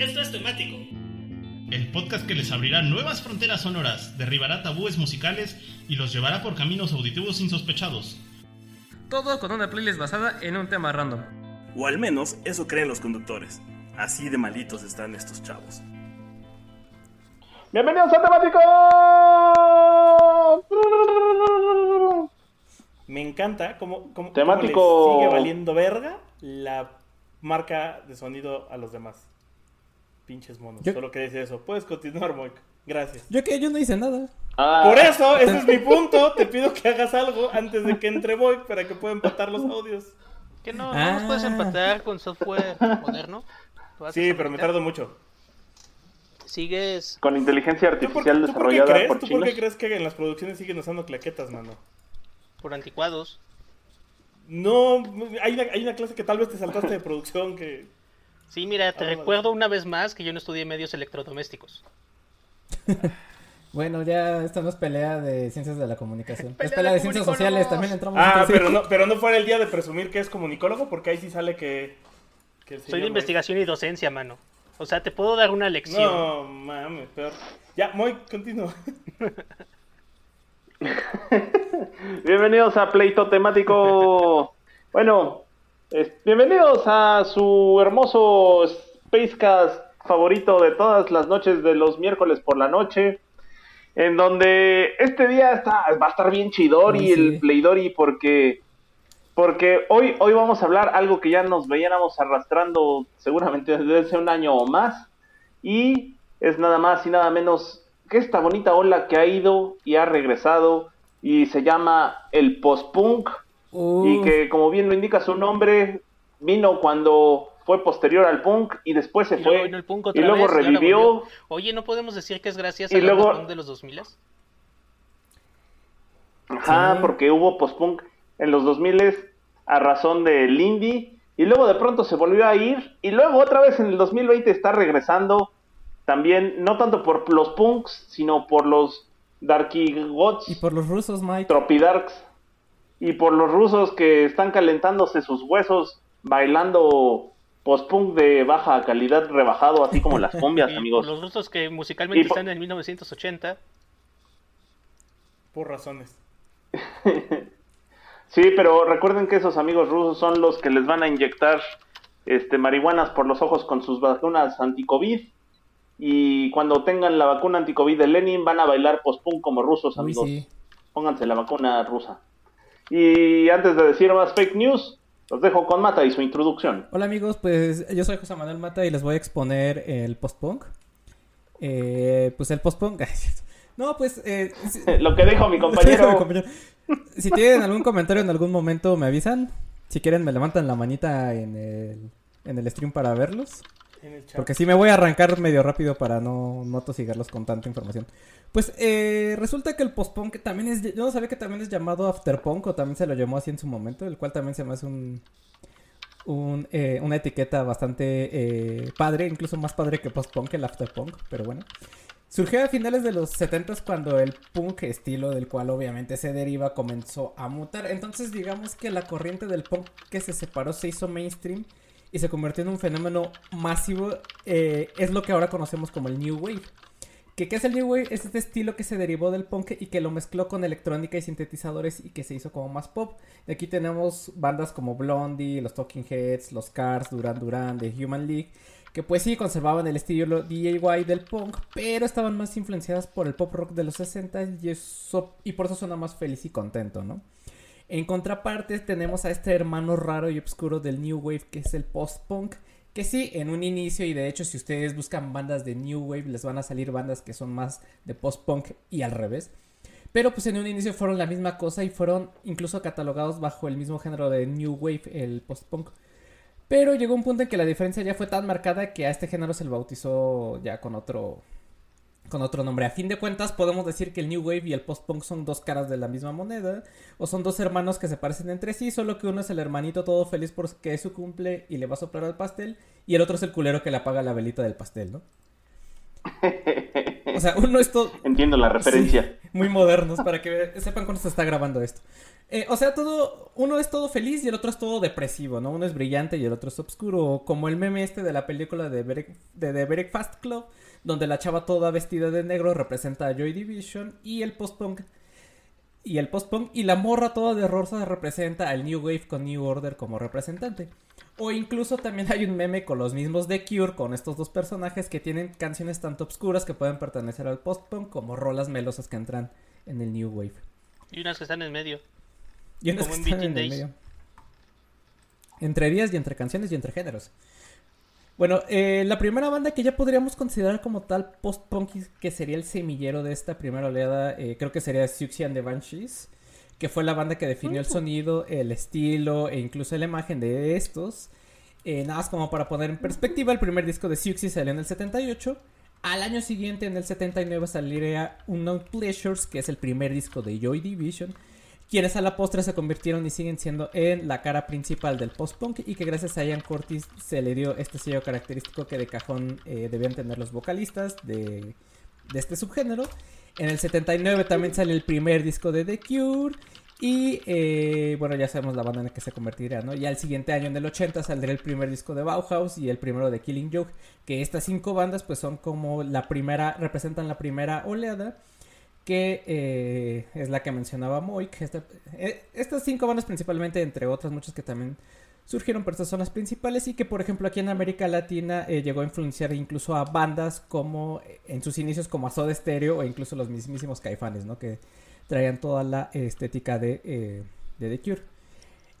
Esto es temático. El podcast que les abrirá nuevas fronteras sonoras, derribará tabúes musicales y los llevará por caminos auditivos insospechados. Todo con una playlist basada en un tema random. O al menos eso creen los conductores. Así de malitos están estos chavos. Bienvenidos a Temático. Me encanta cómo, cómo, Temático. sigue valiendo verga la marca de sonido a los demás. Pinches monos. Solo quería decir eso. Puedes continuar, Moik. Gracias. Yo que yo no hice nada. Ah. Por eso, ese es mi punto. Te pido que hagas algo antes de que entre Moik para que pueda empatar los audios. Que no, no nos puedes ah. empatar con software moderno. Sí, pero me tardo mucho sigues... Con inteligencia artificial desarrollada por, ¿Tú por qué crees que en las producciones siguen usando claquetas, mano? Por anticuados. No, hay una, hay una clase que tal vez te saltaste de producción que... Sí, mira, te recuerdo una vez más que yo no estudié medios electrodomésticos. bueno, ya esta no es pelea de ciencias de la comunicación. es pelea de, ciencias sociales, también entramos Ah, pero no, pero no fue el día de presumir que es comunicólogo, porque ahí sí sale que... Soy de investigación y docencia, mano. O sea, te puedo dar una lección. No, mames, peor. Ya, muy continúa. bienvenidos a Pleito Temático. Bueno, bienvenidos a su hermoso Spacecast favorito de todas las noches de los miércoles por la noche. En donde este día está, va a estar bien chidori el Playdori porque porque hoy, hoy vamos a hablar algo que ya nos veíamos arrastrando seguramente desde hace un año o más. Y es nada más y nada menos que esta bonita ola que ha ido y ha regresado y se llama el Y que como bien lo indica su nombre, vino cuando fue posterior al punk y después se fue y luego revivió. Oye, ¿no podemos decir que es gracias al punk de los 2000? Ajá, porque hubo post-punk en los 2000 a razón del indie y luego de pronto se volvió a ir y luego otra vez en el 2020 está regresando también no tanto por los punks sino por los Darky Gods y por los rusos Mike. Tropidarks y por los rusos que están calentándose sus huesos bailando post-punk de baja calidad rebajado así como las cumbias amigos por los rusos que musicalmente están en 1980 por razones Sí, pero recuerden que esos amigos rusos son los que les van a inyectar este, marihuanas por los ojos con sus vacunas anti-COVID. Y cuando tengan la vacuna anti-COVID de Lenin, van a bailar post-punk como rusos, amigos. Pónganse la vacuna rusa. Y antes de decir más fake news, los dejo con Mata y su introducción. Hola amigos, pues yo soy José Manuel Mata y les voy a exponer el post-punk. Eh, pues el post-punk. no, pues. Eh, Lo que dijo mi compañero si tienen algún comentario en algún momento, me avisan. Si quieren, me levantan la manita en el, en el stream para verlos. Porque sí me voy a arrancar medio rápido para no, no tosigarlos con tanta información. Pues eh, resulta que el postpunk también es... Yo no sabía que también es llamado afterpunk o también se lo llamó así en su momento, el cual también se me hace un... eh, una etiqueta bastante eh, padre, incluso más padre que postpunk, el afterpunk, pero bueno. Surgió a finales de los 70 cuando el punk estilo del cual obviamente se deriva comenzó a mutar. Entonces digamos que la corriente del punk que se separó se hizo mainstream y se convirtió en un fenómeno masivo. Eh, es lo que ahora conocemos como el New Wave. ¿Qué, ¿Qué es el New Wave? Es este estilo que se derivó del punk y que lo mezcló con electrónica y sintetizadores y que se hizo como más pop. Y aquí tenemos bandas como Blondie, los Talking Heads, los Cars, Duran Duran, The Human League que pues sí conservaban el estilo DIY del punk, pero estaban más influenciadas por el pop rock de los 60 y, eso, y por eso suena más feliz y contento, ¿no? En contraparte tenemos a este hermano raro y oscuro del New Wave que es el post-punk, que sí, en un inicio y de hecho si ustedes buscan bandas de New Wave les van a salir bandas que son más de post-punk y al revés. Pero pues en un inicio fueron la misma cosa y fueron incluso catalogados bajo el mismo género de New Wave, el post-punk. Pero llegó un punto en que la diferencia ya fue tan marcada que a este género se le bautizó ya con otro con otro nombre. A fin de cuentas, podemos decir que el New Wave y el Post-Punk son dos caras de la misma moneda, o son dos hermanos que se parecen entre sí, solo que uno es el hermanito todo feliz porque es su cumple y le va a soplar al pastel, y el otro es el culero que le apaga la velita del pastel, ¿no? O sea, uno es todo... Entiendo la referencia. muy modernos, para que sepan cuándo se está grabando esto. Eh, o sea, todo, uno es todo feliz y el otro es todo depresivo, ¿no? Uno es brillante y el otro es oscuro, como el meme este de la película de, de The Breakfast Club, donde la chava toda vestida de negro representa a Joy Division y el post-punk y el post-punk y la morra toda de rosa representa al New Wave con New Order como representante. O incluso también hay un meme con los mismos de Cure con estos dos personajes que tienen canciones tanto obscuras que pueden pertenecer al post-punk como rolas melosas que entran en el New Wave. Y unas que están en medio. Y unas que están en medio. Entre días y entre canciones y entre géneros. Bueno, eh, la primera banda que ya podríamos considerar como tal post-punk, que sería el semillero de esta primera oleada, eh, creo que sería Siouxsie and the Banshees, que fue la banda que definió el sonido, el estilo e incluso la imagen de estos. Eh, nada más como para poner en perspectiva, el primer disco de Siouxsie salió en el 78. Al año siguiente, en el 79, saliría Unknown Pleasures, que es el primer disco de Joy Division quienes a la postre se convirtieron y siguen siendo en la cara principal del post-punk y que gracias a Ian Curtis se le dio este sello característico que de cajón eh, debían tener los vocalistas de, este subgénero. En el 79 también sale el primer disco de The Cure y eh, bueno, ya sabemos la banda en la que se convertirá, ¿no? Y al siguiente año, en el 80, saldrá el primer disco de Bauhaus y el primero de Killing Joke, que estas cinco bandas pues son como la primera, representan la primera oleada que eh, es la que mencionaba Moik. Este, eh, estas cinco bandas principalmente, entre otras muchas que también surgieron, pero estas son las principales y que por ejemplo aquí en América Latina eh, llegó a influenciar incluso a bandas como en sus inicios como a Soda Stereo o incluso los mismísimos Caifanes, ¿no? Que traían toda la estética de, de The Cure.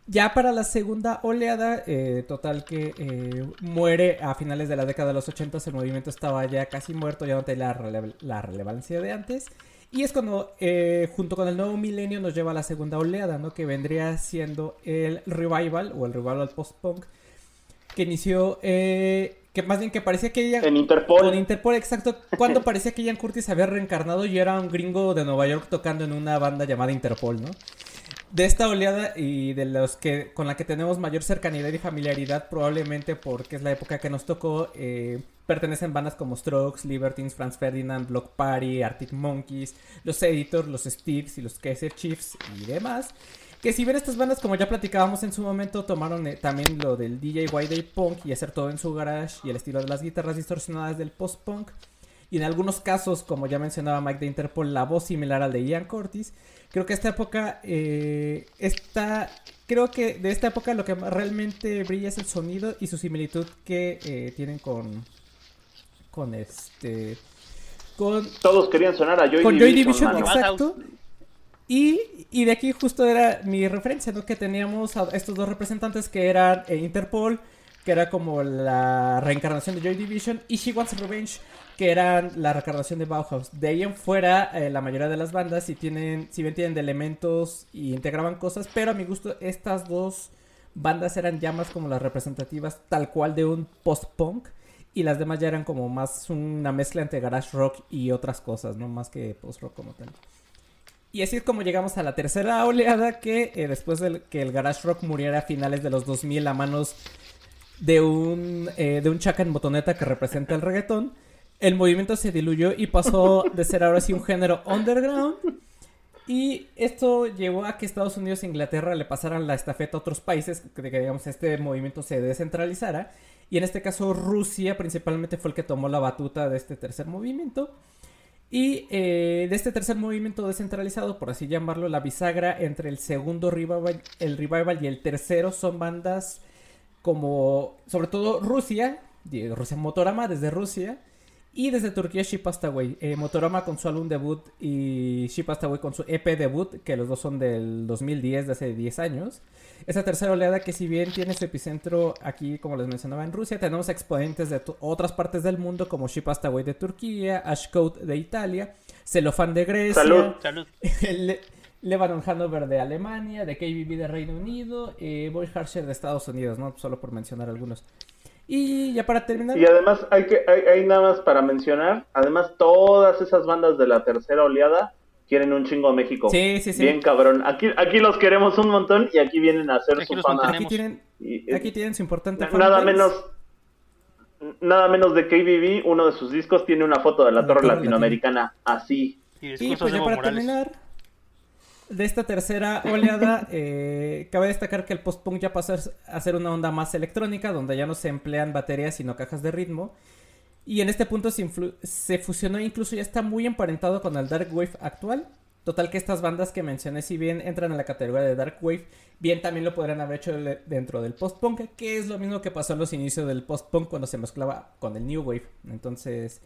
Ya para la segunda oleada, total que muere a finales de la década de los 80, el movimiento estaba ya casi muerto, ya no tenía la relevancia de antes. Y es cuando, eh, junto con el nuevo milenio, nos lleva a la segunda oleada, ¿no? Que vendría siendo el revival o el revival post-punk, que inició, eh, que más bien que parecía que ella... En Interpol. En Interpol, exacto. Cuando parecía que Ian Curtis había reencarnado y era un gringo de Nueva York tocando en una banda llamada Interpol, ¿no? De esta oleada y de los que con la que tenemos mayor cercanidad y familiaridad, probablemente porque es la época que nos tocó, eh, pertenecen bandas como Strokes, Libertines, Franz Ferdinand, Block Party, Arctic Monkeys, los Editors, los Steves y los Kaiser Chiefs y demás. Que si bien estas bandas, como ya platicábamos en su momento, tomaron eh, también lo del DIY Day Punk y hacer todo en su garage y el estilo de las guitarras distorsionadas del post-punk. Y en algunos casos, como ya mencionaba Mike de Interpol, la voz similar al de Ian Curtis. Creo que esta época, eh, creo que de esta época lo que realmente brilla es el sonido y su similitud que eh, tienen con, con este, con... Todos querían sonar a Joy con Division. exacto. Y, y, de aquí justo era mi referencia, ¿no? Que teníamos a estos dos representantes que eran eh, Interpol, que era como la reencarnación de Joy Division, y She Wants Revenge, que eran la reencarnación de Bauhaus. De ahí en fuera, eh, la mayoría de las bandas, si, tienen, si bien tienen de elementos y integraban cosas, pero a mi gusto, estas dos bandas eran ya más como las representativas tal cual de un post-punk. Y las demás ya eran como más una mezcla entre garage rock y otras cosas, no más que post-rock como tal. Y así es como llegamos a la tercera oleada que eh, después de que el garage rock muriera a finales de los 2000 a manos de un, eh, de un chaca en botoneta que representa el reggaetón, el movimiento se diluyó y pasó de ser ahora sí un género underground. Y esto llevó a que Estados Unidos e Inglaterra le pasaran la estafeta a otros países, que digamos este movimiento se descentralizara. Y en este caso Rusia principalmente fue el que tomó la batuta de este tercer movimiento. Y eh, de este tercer movimiento descentralizado, por así llamarlo, la bisagra entre el segundo revival, el revival y el tercero son bandas como, sobre todo Rusia, Rusia Motorama desde Rusia, y desde Turquía Ship Away. Eh, Motorama con su álbum debut y Ship Away con su EP debut, que los dos son del 2010, de hace 10 años. Esa tercera oleada que si bien tiene su epicentro aquí, como les mencionaba, en Rusia, tenemos exponentes de otras partes del mundo como Ship de Turquía, Ashcode de Italia, Celofan de Grecia. Salud. Salud. Lebanon Hanover de Alemania, de KBB de Reino Unido, eh, Boy Harsher de Estados Unidos, ¿no? Solo por mencionar algunos. Y ya para terminar. Y además, hay que hay, hay, nada más para mencionar, además todas esas bandas de la tercera oleada quieren un chingo a México. Sí, sí, sí. Bien cabrón. Aquí, aquí los queremos un montón y aquí vienen a hacer su fama. Aquí tienen, aquí tienen su importante Nada menos nada menos de KBB, uno de sus discos tiene una foto de la, torre, latinoamericana así. Y, pues ya para terminar, de esta tercera oleada, eh, cabe destacar que el post-punk ya pasó a ser una onda más electrónica, donde ya no se emplean baterías sino cajas de ritmo. Y en este punto se, fusionó, incluso ya está muy emparentado con el Dark Wave actual. Total que estas bandas que mencioné, si bien entran en la categoría de Dark Wave, bien también lo podrían haber hecho dentro del post-punk, que es lo mismo que pasó en los inicios del post-punk cuando se mezclaba con el New Wave. Entonces,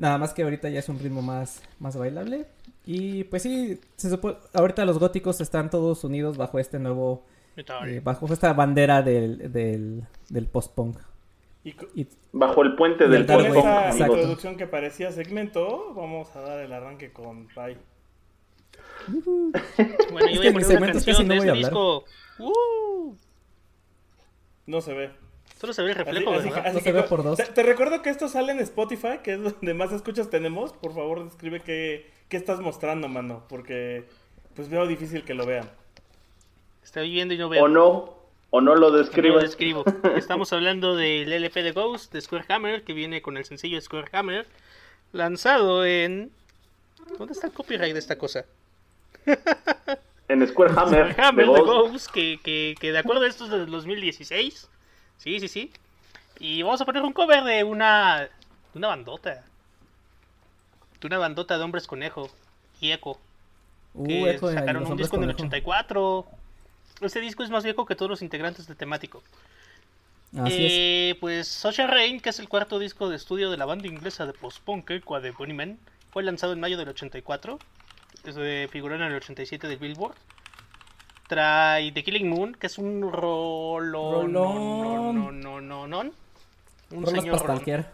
nada más que ahorita ya es un ritmo más, más bailable. Y pues sí, se ahorita los góticos están todos unidos bajo este nuevo, eh, bajo esta bandera del, del, post-punk. Y, bajo el puente del post-punk. Esa introducción que parecía segmento, vamos a dar el arranque con Pai. bueno, yo voy a poner una canción de este disco. Uh. No se ve. Solo se ve el reflejo, así, no se ve por dos. Te, recuerdo que esto sale en Spotify, que es donde más escuchas tenemos. Por favor, describe qué, qué estás mostrando, mano. Porque pues veo difícil que lo vean. Estoy viendo y no veo. O no, o no lo describo. No lo describo. Estamos hablando del LP de Ghost de Square Hammer, que viene con el sencillo Square Hammer, lanzado en... ¿Dónde está el copyright de esta cosa? en Square Hammer. Hammer de Ghost, que, que, que, de acuerdo a esto es de 2016. Sí, sí, sí. Y vamos a poner un cover de una, de una bandota. De una bandota de hombres conejo y Echo. Uh, que sacaron un disco en el 84. Este disco es más viejo que todos los integrantes del temático. Así eh, Pues Social Rain, que es el cuarto disco de estudio de la banda inglesa de post-punk, de Bunny Man, fue lanzado en mayo del 84 figuró en el 87 del Billboard. Trae The Killing Moon, que es un rolón. No, no, no, no, no. Un señor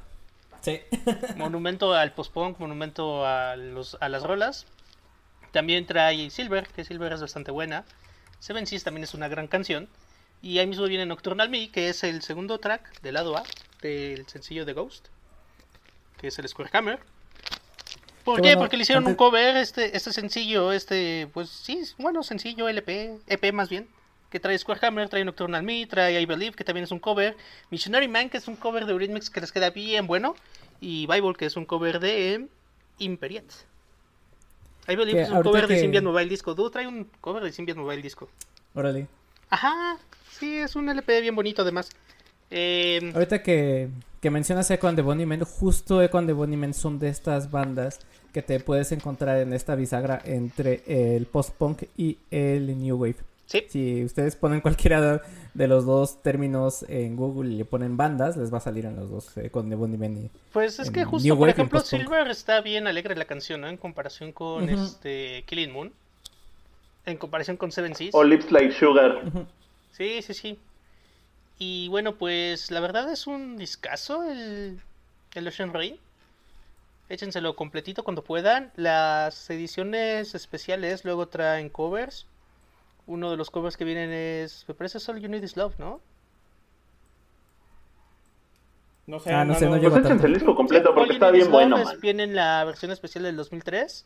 Sí. monumento al post-punk, monumento a, los, a las rolas. También trae Silver, que Silver es bastante buena. Seven Seas también es una gran canción. Y ahí mismo viene Nocturnal Me, que es el segundo track del lado A del sencillo de Ghost, que es el Square Hammer. ¿Por qué? Porque le hicieron un cover, este, este sencillo, este, pues sí, bueno, sencillo, LP, EP más bien, que trae Square Hammer, trae Nocturnal Me, trae I Believe, que también es un cover, Missionary Man, que es un cover de Eurythmics que les queda bien bueno, y Bible, que es un cover de Imperiat. I Believe es un cover de Symbian Mobile Disco. Du trae un cover de Symbian Mobile Disco. Órale. Ajá, sí, es un LP bien bonito además. Eh... Ahorita que, que mencionas Echo and the Bunnymen, justo Echo and the Bunnymen son de estas bandas que te puedes encontrar en esta bisagra entre el post-punk y el new wave. Sí. Si ustedes ponen cualquiera de los dos términos en Google y le ponen bandas, les va a salir en los dos, eh, con The Bunny Pues es que justo, por ejemplo, Silver está bien alegre la canción, ¿no? En comparación con este Killing Moon. En comparación con Seven Seas. O Lips Like Sugar. Sí, sí, sí. Y bueno, pues la verdad es un discazo el, el Ocean Rain échenselo completito cuando puedan. Las ediciones especiales luego traen covers. Uno de los covers que vienen es, me parece solo You Need This Love, ¿no? No sé, ah, no, sé, no, no pues el disco completo porque está bien bueno. Viene la versión especial del 2003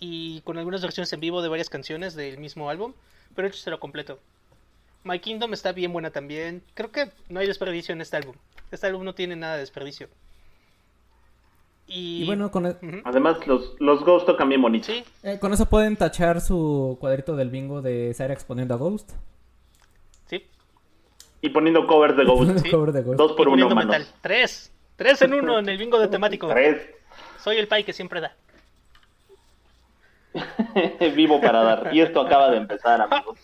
y con algunas versiones en vivo de varias canciones del mismo álbum, pero échenselo completo. My Kingdom está bien buena también. Creo que no hay desperdicio en este álbum. Este álbum no tiene nada de desperdicio. Y, bueno, con e- Además, los, los Ghost tocan bien bonito. Sí. Eh, con eso pueden tachar su cuadrito del bingo de Sara exponiendo a Ghost. Sí. Y poniendo covers de Ghost. Sí. Cover de Ghost. Dos por uno, metal. Tres. Tres en uno en el bingo de temático. Tres. Soy el pai que siempre da. Vivo para dar. Y esto acaba de empezar, amigos.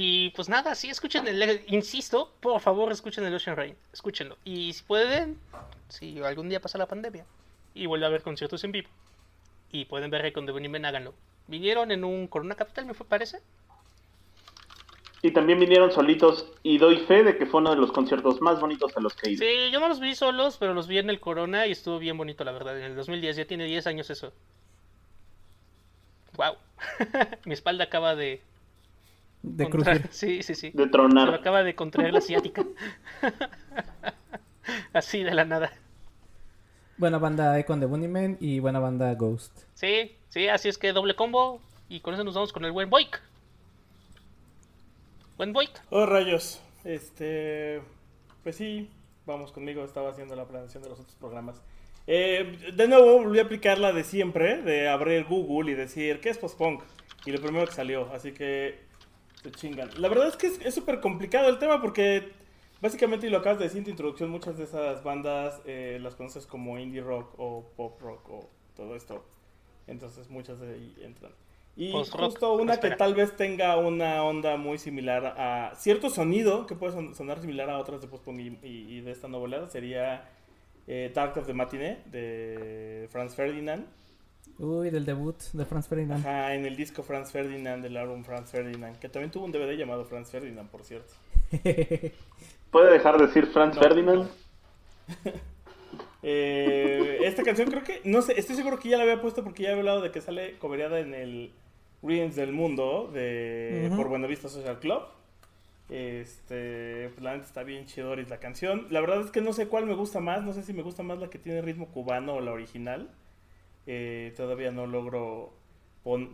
Y pues nada, sí, escuchen el, insisto, por favor escuchen el Ocean Rain, escúchenlo. Y si pueden, si algún día pasa la pandemia y vuelve a haber conciertos en vivo y pueden ver con Bunnymen, háganlo. Vinieron en un Corona Capital, me parece. Y también vinieron solitos y doy fe de que fue uno de los conciertos más bonitos a los que he ido. Sí, yo no los vi solos, pero los vi en el Corona y estuvo bien bonito, la verdad. En el 2010, ya tiene 10 años eso. Mi espalda acaba de. De crujir. Sí, sí, sí. De tronar. Se me acaba de contraer la asiática. Así de la nada. Buena banda Icon de Bunnyman y buena banda Ghost. Sí, sí, así es que doble combo. Y con eso nos vamos con el buen Boik. Buen Boik. Oh, rayos. Este. Pues sí, vamos conmigo. Estaba haciendo la planeación de los otros programas. Eh, de nuevo, volví a aplicar la de siempre: de abrir Google y decir, ¿qué es post-punk? Y lo primero que salió. Así que. Se chingan. La verdad es que es súper complicado el tema porque Básicamente, y lo acabas de decir en tu introducción, muchas de esas bandas eh, las conoces como indie rock o pop rock o todo esto. Entonces, muchas de ahí entran. Y justo una que tal vez tenga una onda muy similar a cierto sonido, que puede sonar similar a otras de post y, y, de esta novela, sería eh, Dark of the Matinee de Franz Ferdinand. Uy, del debut de Franz Ferdinand. Ajá, en el disco Franz Ferdinand, del álbum Franz Ferdinand, que también tuvo un DVD llamado Franz Ferdinand, por cierto. ¿Puede dejar de decir Franz Ferdinand? Eh, esta canción creo que, no sé, estoy seguro que ya la había puesto porque ya había hablado de que sale cobereada en el Readings del Mundo de por Buenavista Social Club. Este, pues la neta está bien chidoris la canción. La verdad es que no sé cuál me gusta más, no sé si me gusta más la que tiene ritmo cubano o la original. Eh, todavía no logro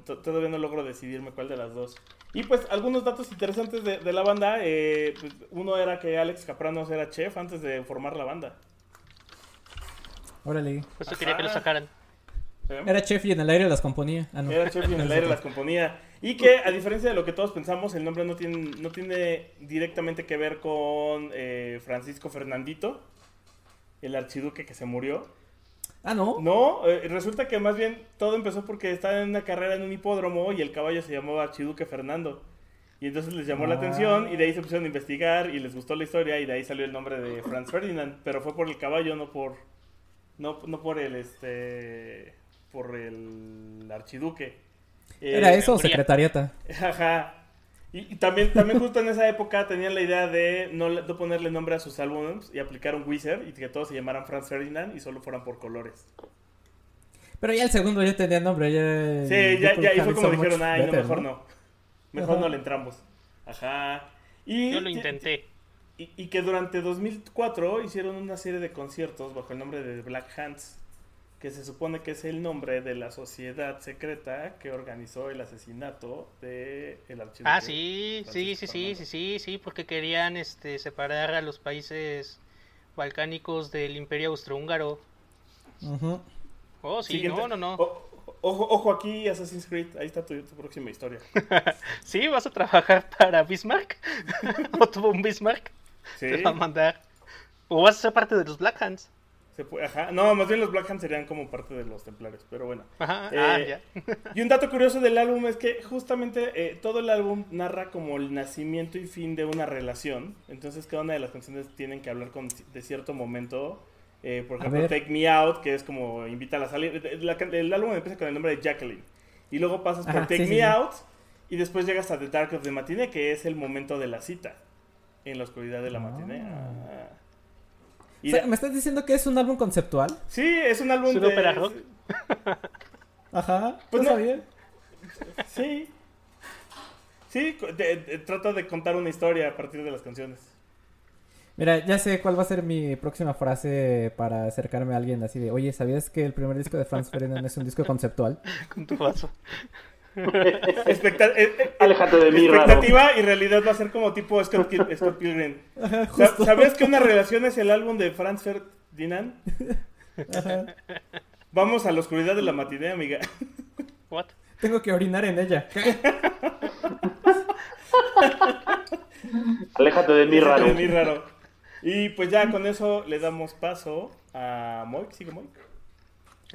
todavía no logro decidirme cuál de las dos. Y pues algunos datos interesantes de, la banda. Eh, pues, uno era que Alex Capranos era chef antes de formar la banda. Órale. Pues quería que lo sacaran. Era chef y en el aire las componía. Ah, era chef y en el aire las componía. Y que, a diferencia de lo que todos pensamos, el nombre no tiene, no tiene directamente que ver con eh, Francisco Fernandito, el archiduque que se murió. Ah, no. No, eh, resulta que más bien todo empezó porque estaba en una carrera en un hipódromo y el caballo se llamaba Archiduque Fernando. Y entonces les llamó la atención y de ahí se pusieron a investigar y les gustó la historia y de ahí salió el nombre de Franz Ferdinand, pero fue por el caballo, no por no, no por el este por el archiduque. ¿Era eso o secretariata? Ajá. Y, también, también justo en esa época tenían la idea de no, ponerle nombre a sus álbumes y aplicar un Wizard y que todos se llamaran Franz Ferdinand y solo fueran por colores. Pero ya el segundo ya tenía nombre. Ya, sí, ya, ya, y fue como dijeron, ay, no, mejor no. Mejor no le entramos. Ajá. Y, Yo lo intenté. Y, y, que durante 2004 hicieron una serie de conciertos bajo el nombre de Black Hands que se supone que es el nombre de la sociedad secreta que organizó el asesinato de el archivo. Ah, sí, sí, sí, sí, sí, sí, sí, porque querían este separar a los países balcánicos del Imperio Austrohúngaro. Oh, sí, no, no, no. ojo, ojo aquí, Assassin's Creed, ahí está tu, próxima historia. sí, vas a trabajar para Bismarck. o tuvo un Bismarck. Sí. Te va a mandar. O vas a ser parte de los Black Hands. No, más bien los Black Hands serían como parte de los templarios, pero bueno. Ajá. Ah, eh, y un dato curioso del álbum es que justamente eh, todo el álbum narra como el nacimiento y fin de una relación. Entonces cada una de las canciones tienen que hablar con, de cierto momento. Eh, por ejemplo, Take Me Out, que es como invita a la salida. el álbum empieza con el nombre de Jacqueline. Y luego pasas por Take Me Out. Y después llegas a The Dark of the Matinee, que es el momento de la cita. En la oscuridad de la ah. matinee. Ah. ¿Me estás diciendo que es un álbum conceptual? Sí, es un álbum de... ópera rock? Ajá, pues no. Sí. Sí, trata de contar una historia a partir de las canciones. Mira, ya sé cuál va a ser mi próxima frase para acercarme a alguien así de, oye, ¿sabías que el primer disco de Franz Ferdinand es un disco conceptual? Con tu vaso. Expecta eh, eh, Alejate de mí, Expectativa y realidad va a ser como tipo Scott, Pilgrim. ¿Sabes que una relación es el álbum de Franz Ferdinand? Vamos a la oscuridad de la matinee, amiga. What? Tengo que orinar en ella. Aléjate de mí, raro. De mí, raro. Y pues ya con eso le damos paso a Moik. ¿Sigue Moik?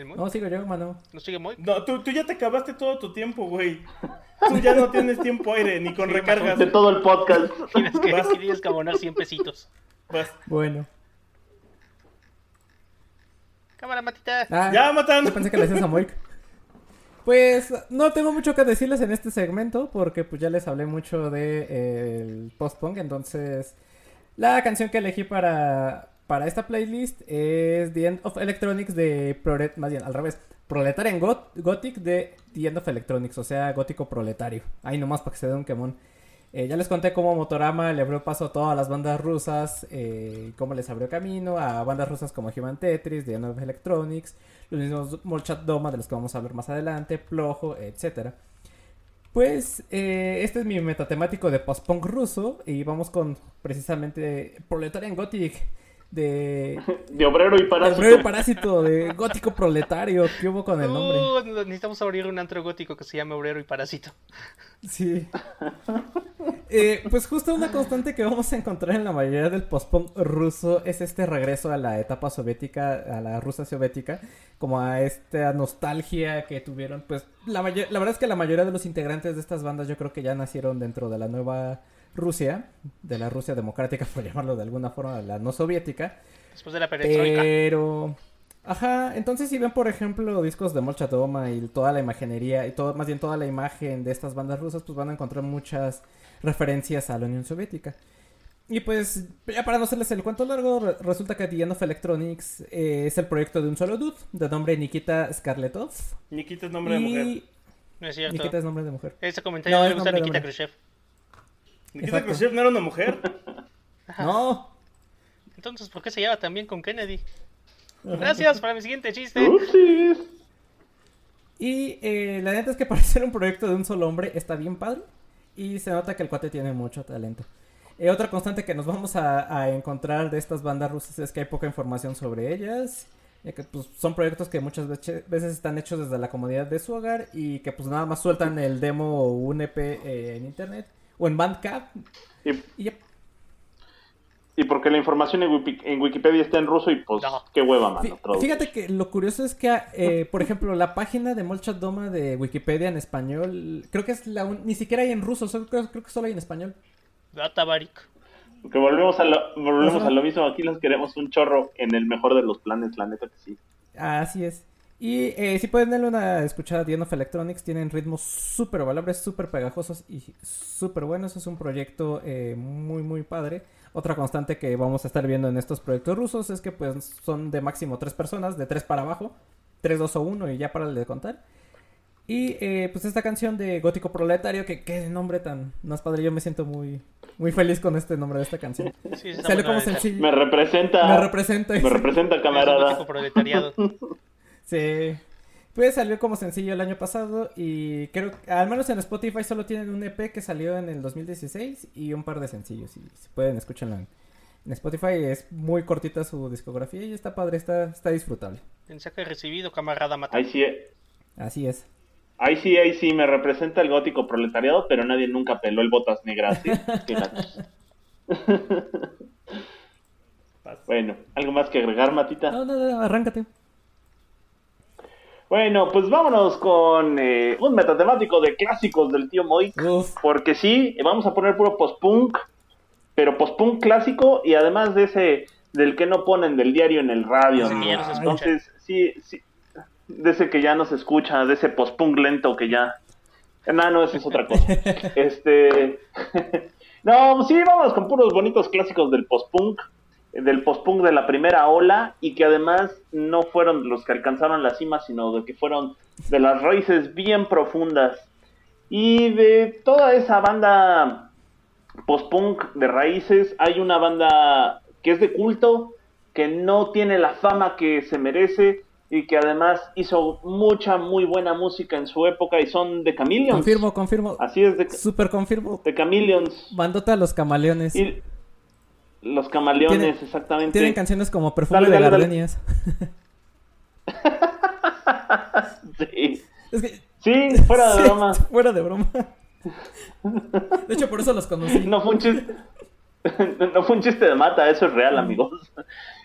No, sigo yo, mano. ¿No sigue muy? No, tú, tú, ya te acabaste todo tu tiempo, güey. Tú ya no tienes tiempo aire, ni con recargas. De todo el podcast. Tienes que, tienes que abonar 100 pesitos. Bueno. Cámara, Matita. Ah, ya, matan. Yo pensé que le hacías a Moik. Pues no tengo mucho que decirles en este segmento porque pues ya les hablé mucho de eh, el post-punk, entonces la canción que elegí para para esta playlist es The End of Electronics de más bien al revés, Proletarian Gothic de The End of Electronics, o sea, gótico proletario. Ahí nomás para que se dé un quemón. Eh, ya les conté cómo Motorama le abrió paso a todas las bandas rusas, eh, cómo les abrió camino a bandas rusas como Human Tetris, The End of Electronics, los mismos Molchat Doma de los que vamos a hablar más adelante, Plojo, etc. Pues eh, este es mi metatemático de post-punk ruso y vamos con precisamente Proletarian Gothic de... De obrero y parásito. De obrero y parásito, de gótico proletario. ¿Qué hubo con el nombre? Uh, necesitamos abrir un antro gótico que se llame obrero y parásito. Sí. Eh, pues justo una constante que vamos a encontrar en la mayoría del post-punk ruso es este regreso a la etapa soviética, a la Rusia soviética, como a esta nostalgia que tuvieron. Pues la, la verdad es que la mayoría de los integrantes de estas bandas yo creo que ya nacieron dentro de la nueva Rusia, de la Rusia democrática, por llamarlo de alguna forma, la no soviética. Después de la perestroika. Pero... Ajá, entonces si ven por ejemplo discos de Molchatoma y toda la imaginería y todo, más bien toda la imagen de estas bandas rusas, pues van a encontrar muchas referencias a la Unión Soviética. Y pues, ya para no hacerles el cuento largo, resulta que The of Electronics eh, es el proyecto de un solo dude, de nombre Nikita Skarletov. Nikita es nombre de mujer. No es cierto. Nikita es nombre de mujer. Ese comentario no, le gusta a Nikita Khrushchev. ¿Nikita Khrushchev no era una mujer? No. Entonces, ¿por qué se lleva tan bien con Kennedy? Gracias para mi siguiente chiste. Y eh, la neta es que para ser un proyecto de un solo hombre está bien padre. Y se nota que el cuate tiene mucho talento. Eh, otra constante que nos vamos a, encontrar de estas bandas rusas es que hay poca información sobre ellas. que pues, son proyectos que muchas veces están hechos desde la comodidad de su hogar y que pues nada más sueltan el demo o un EP eh, en internet o en Bandcamp. Y, y, porque la información en, Wikipedia está en ruso y pues qué hueva, mano. Fíjate que lo curioso es que, eh, por ejemplo, la página de Molchat Doma de Wikipedia en español, creo que es la ni siquiera hay en ruso, creo, que solo hay en español. Data Barik. Porque volvemos a lo, volvemos a lo mismo, aquí los queremos un chorro en el mejor de los planes, la neta que sí. Así es. Y eh, si pueden darle una escuchada a The of Electronics, tienen ritmos súper valables, súper pegajosos y súper buenos. Es un proyecto eh, muy, muy padre. Otra constante que vamos a estar viendo en estos proyectos rusos es que pues son de máximo tres personas, de tres para abajo, tres, dos o uno y ya para de contar. Y eh, pues esta canción de Gótico Proletario, que qué nombre tan más padre, yo me siento muy, muy feliz con este nombre de esta canción. Sale como sencillo. Me representa. Me representa. Me representa, camarada. Gótico Proletariado. Sí. Pues salió como sencillo el año pasado y creo que al menos en Spotify solo tienen un EP que salió en el 2016 y un par de sencillos. Y si pueden escúchenlo en, Spotify. Es muy cortita su discografía y está padre, está, está disfrutable. Mensaje recibido, camarada Mata. Ahí sí. Así es. Ahí sí, ahí sí, me representa el gótico proletariado, pero nadie nunca peló el botas negras. ¿sí? bueno, ¿algo más que agregar, Matita? No, no, no, arráncate. Bueno, pues vámonos con eh, un metatemático de clásicos del tío Moy. Porque sí, vamos a poner puro post-punk, pero post-punk clásico y además de ese del que no ponen del diario en el radio. Entonces, sí, sí, de ese que ya no se escucha, de ese post-punk lento que ya... No, no, eso es otra cosa. este... no, sí, vámonos con puros bonitos clásicos del post-punk del post-punk de la primera ola y que además no fueron los que alcanzaron la cima, sino de que fueron de las raíces bien profundas. Y de toda esa banda post-punk de raíces, hay una banda que es de culto, que no tiene la fama que se merece y que además hizo mucha, muy buena música en su época y son de Chameleons. Confirmo, confirmo. Así es, de... Super confirmo. De Chameleons. Bandota a los camaleones. Y los camaleones, exactamente. Tienen canciones como Perfume de gardenias. sí. Sí, fuera de broma. Fuera de broma. De hecho, por eso los conocí. No fue un chiste. No fue un chiste de mata, eso es real, amigos.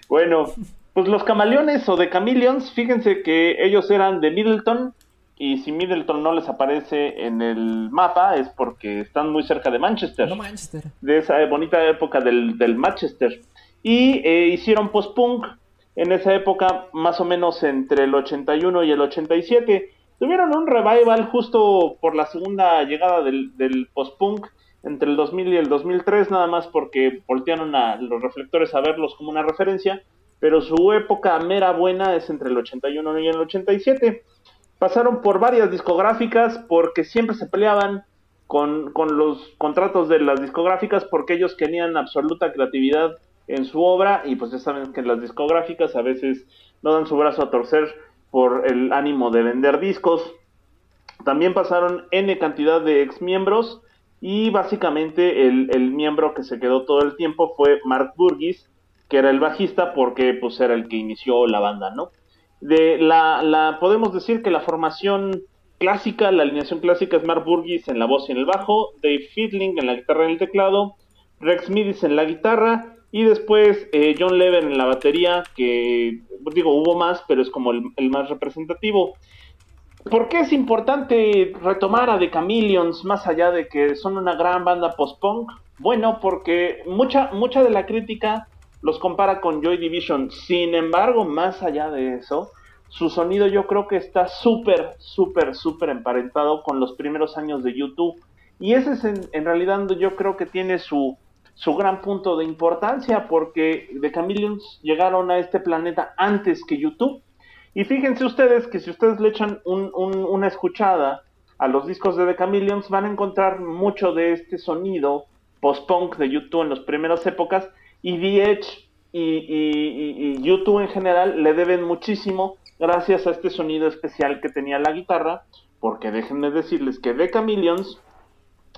Bueno, pues los camaleones o de Chameleons, fíjense que ellos eran de Middleton, y si Middleton no les aparece en el mapa es porque están muy cerca de Manchester. No Manchester. De esa bonita época del, del Manchester. Y eh, hicieron post-punk en esa época, más o menos entre el 81 y el 87. Tuvieron un revival justo por la segunda llegada del, del post-punk entre el 2000 y el 2003, nada más porque voltearon a los reflectores a verlos como una referencia, pero su época mera buena es entre el 81 y el 87. Pasaron por varias discográficas porque siempre se peleaban con, con los contratos de las discográficas porque ellos querían absoluta creatividad en su obra y pues ya saben que las discográficas a veces no dan su brazo a torcer por el ánimo de vender discos. También pasaron N cantidad de ex miembros y básicamente el, el, miembro que se quedó todo el tiempo fue Mark Burgess, que era el bajista porque pues era el que inició la banda, ¿no? De la, podemos decir que la formación clásica, la alineación clásica es Mark Burgess en la voz y en el bajo, Dave Fiedling en la guitarra y el teclado, Rex Midis en la guitarra y después eh, John Leven en la batería, que digo hubo más, pero es como el, el más representativo. ¿Por qué es importante retomar a The Chameleons más allá de que son una gran banda post-punk? Bueno, porque mucha, mucha de la crítica los compara con Joy Division. Sin embargo, más allá de eso, su sonido yo creo que está súper, súper, súper emparentado con los primeros años de YouTube. Y ese es en, realidad yo creo que tiene su, su gran punto de importancia porque The Chameleons llegaron a este planeta antes que YouTube. Y fíjense ustedes que si ustedes le echan un, un, una escuchada a los discos de The Chameleons van a encontrar mucho de este sonido post-punk de YouTube en las primeras épocas y VH y, y, y, YouTube en general le deben muchísimo gracias a este sonido especial que tenía la guitarra, porque déjenme decirles que The Chameleons,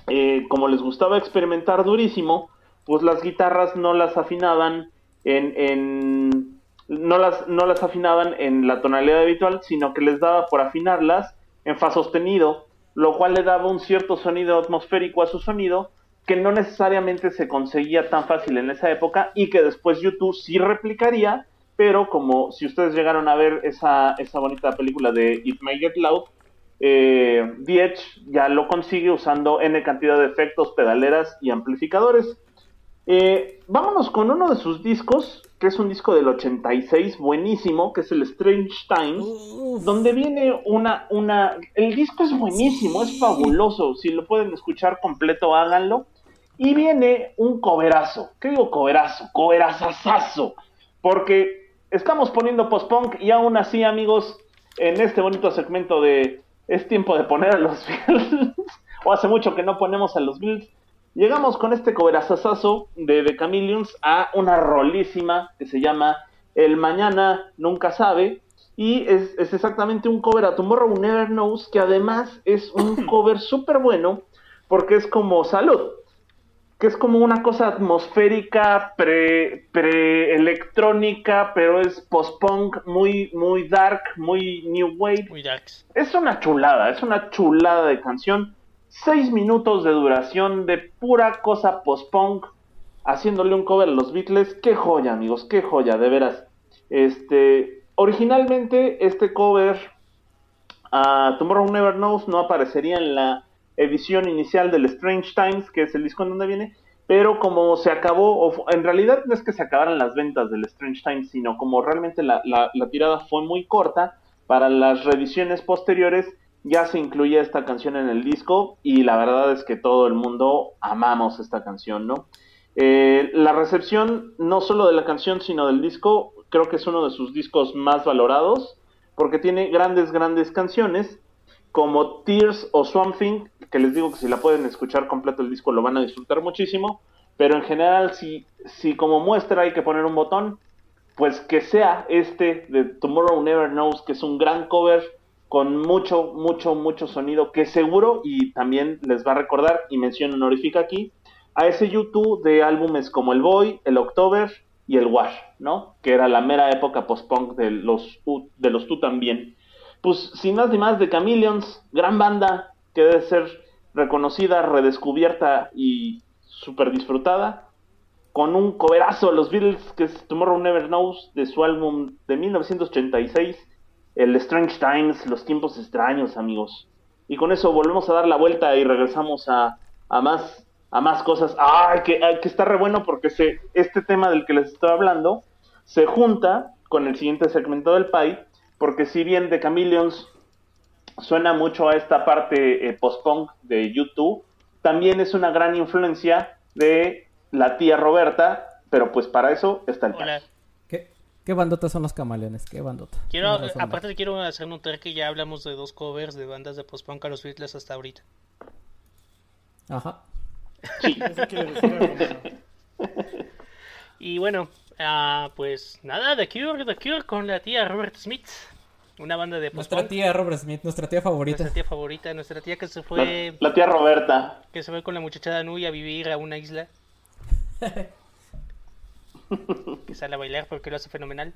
eh, como les gustaba experimentar durísimo, pues las guitarras no las afinaban en, en no las, no las afinaban en la tonalidad habitual, sino que les daba por afinarlas en fa sostenido, lo cual le daba un cierto sonido atmosférico a su sonido, que no necesariamente se conseguía tan fácil en esa época y que después YouTube sí replicaría, pero como si ustedes llegaron a ver esa, esa bonita película de It May Get Loud, eh, Edge ya lo consigue usando N cantidad de efectos, pedaleras y amplificadores. Eh, vámonos con uno de sus discos, que es un disco del 86, buenísimo, que es el Strange Times, Uf. donde viene una, una... El disco es buenísimo, es fabuloso, si lo pueden escuchar completo, háganlo. Y viene un coverazo. ¿Qué digo coverazo? Coverazazazo. Porque estamos poniendo post-punk y aún así, amigos, en este bonito segmento de Es tiempo de poner a los Beatles, o hace mucho que no ponemos a los Beatles, llegamos con este coverazazazo de The Chameleons a una rolísima que se llama El Mañana Nunca Sabe. Y es, es exactamente un cover a Tomorrow Never Knows, que además es un cover súper bueno, porque es como salud que es como una cosa atmosférica, pre, pre electrónica, pero es post-punk, muy, muy dark, muy new wave. Muy dark. Es una chulada, es una chulada de canción. Seis minutos de duración de pura cosa post-punk, haciéndole un cover a los Beatles. Qué joya, amigos, qué joya, de veras. Este, originalmente este cover a uh, Tomorrow Never Knows no aparecería en la edición inicial del Strange Times, que es el disco en donde viene, pero como se acabó, en realidad no es que se acabaran las ventas del Strange Times, sino como realmente la, la, tirada fue muy corta, para las reediciones posteriores ya se incluía esta canción en el disco y la verdad es que todo el mundo amamos esta canción, ¿no? Eh, la recepción no solo de la canción sino del disco creo que es uno de sus discos más valorados porque tiene grandes, grandes canciones como Tears o Swamp Thing, que les digo que si la pueden escuchar completo el disco lo van a disfrutar muchísimo, pero en general si, si como muestra hay que poner un botón, pues que sea este de Tomorrow Never Knows, que es un gran cover con mucho, mucho, mucho sonido, que seguro y también les va a recordar, y menciono honorifica aquí, a ese YouTube de álbumes como El Boy, El October y El Wash, ¿no? Que era la mera época post-punk de los, de los tú también pues sin más ni más de Chameleons, gran banda que debe ser reconocida, redescubierta y súper disfrutada, con un coverazo a los Beatles que es Tomorrow Never Knows de su álbum de 1986, el Strange Times, los tiempos extraños amigos. Y con eso volvemos a dar la vuelta y regresamos a, a más a más cosas. ¡Ay, que, que está re bueno porque se, este tema del que les estoy hablando se junta con el siguiente segmento del PAI porque si bien The Chameleons suena mucho a esta parte eh, post-punk de YouTube, también es una gran influencia de la tía Roberta, pero pues para eso está el Hola. ¿Qué, ¿Qué bandotas son los camaleones? ¿Qué bandota? Quiero, aparte quiero hacer notar que ya hablamos de dos covers de bandas de post-punk a los Beatles hasta ahorita. Ajá. Sí. y bueno, uh, pues nada, The Cure, The Cure con la tía Robert Smith. Una banda de post Nuestra tía Robert Smith, nuestra tía favorita. Nuestra tía favorita, nuestra tía que se fue... La, la tía Roberta. Que se fue con la muchachada Nui a vivir a una isla. que sale a bailar porque lo hace fenomenal.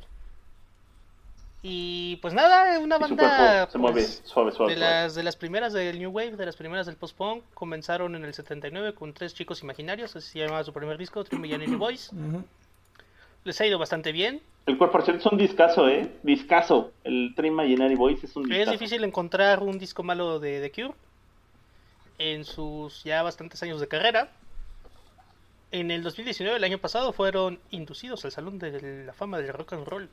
Y pues nada, una banda pues, suave, suave, de, las, de las primeras del New Wave, de las primeras del post-punk. Comenzaron en el 79 con tres chicos imaginarios, así se llamaba su primer disco, Three Million Boys. Les ha ido bastante bien. El cuerpo es un discazo, ¿eh? Discazo. El Three Imaginary Boys es un discazo. Es difícil encontrar un disco malo de The Cure en sus ya bastantes años de carrera. En el 2019, el año pasado, fueron inducidos al Salón de la Fama del Rock and Roll.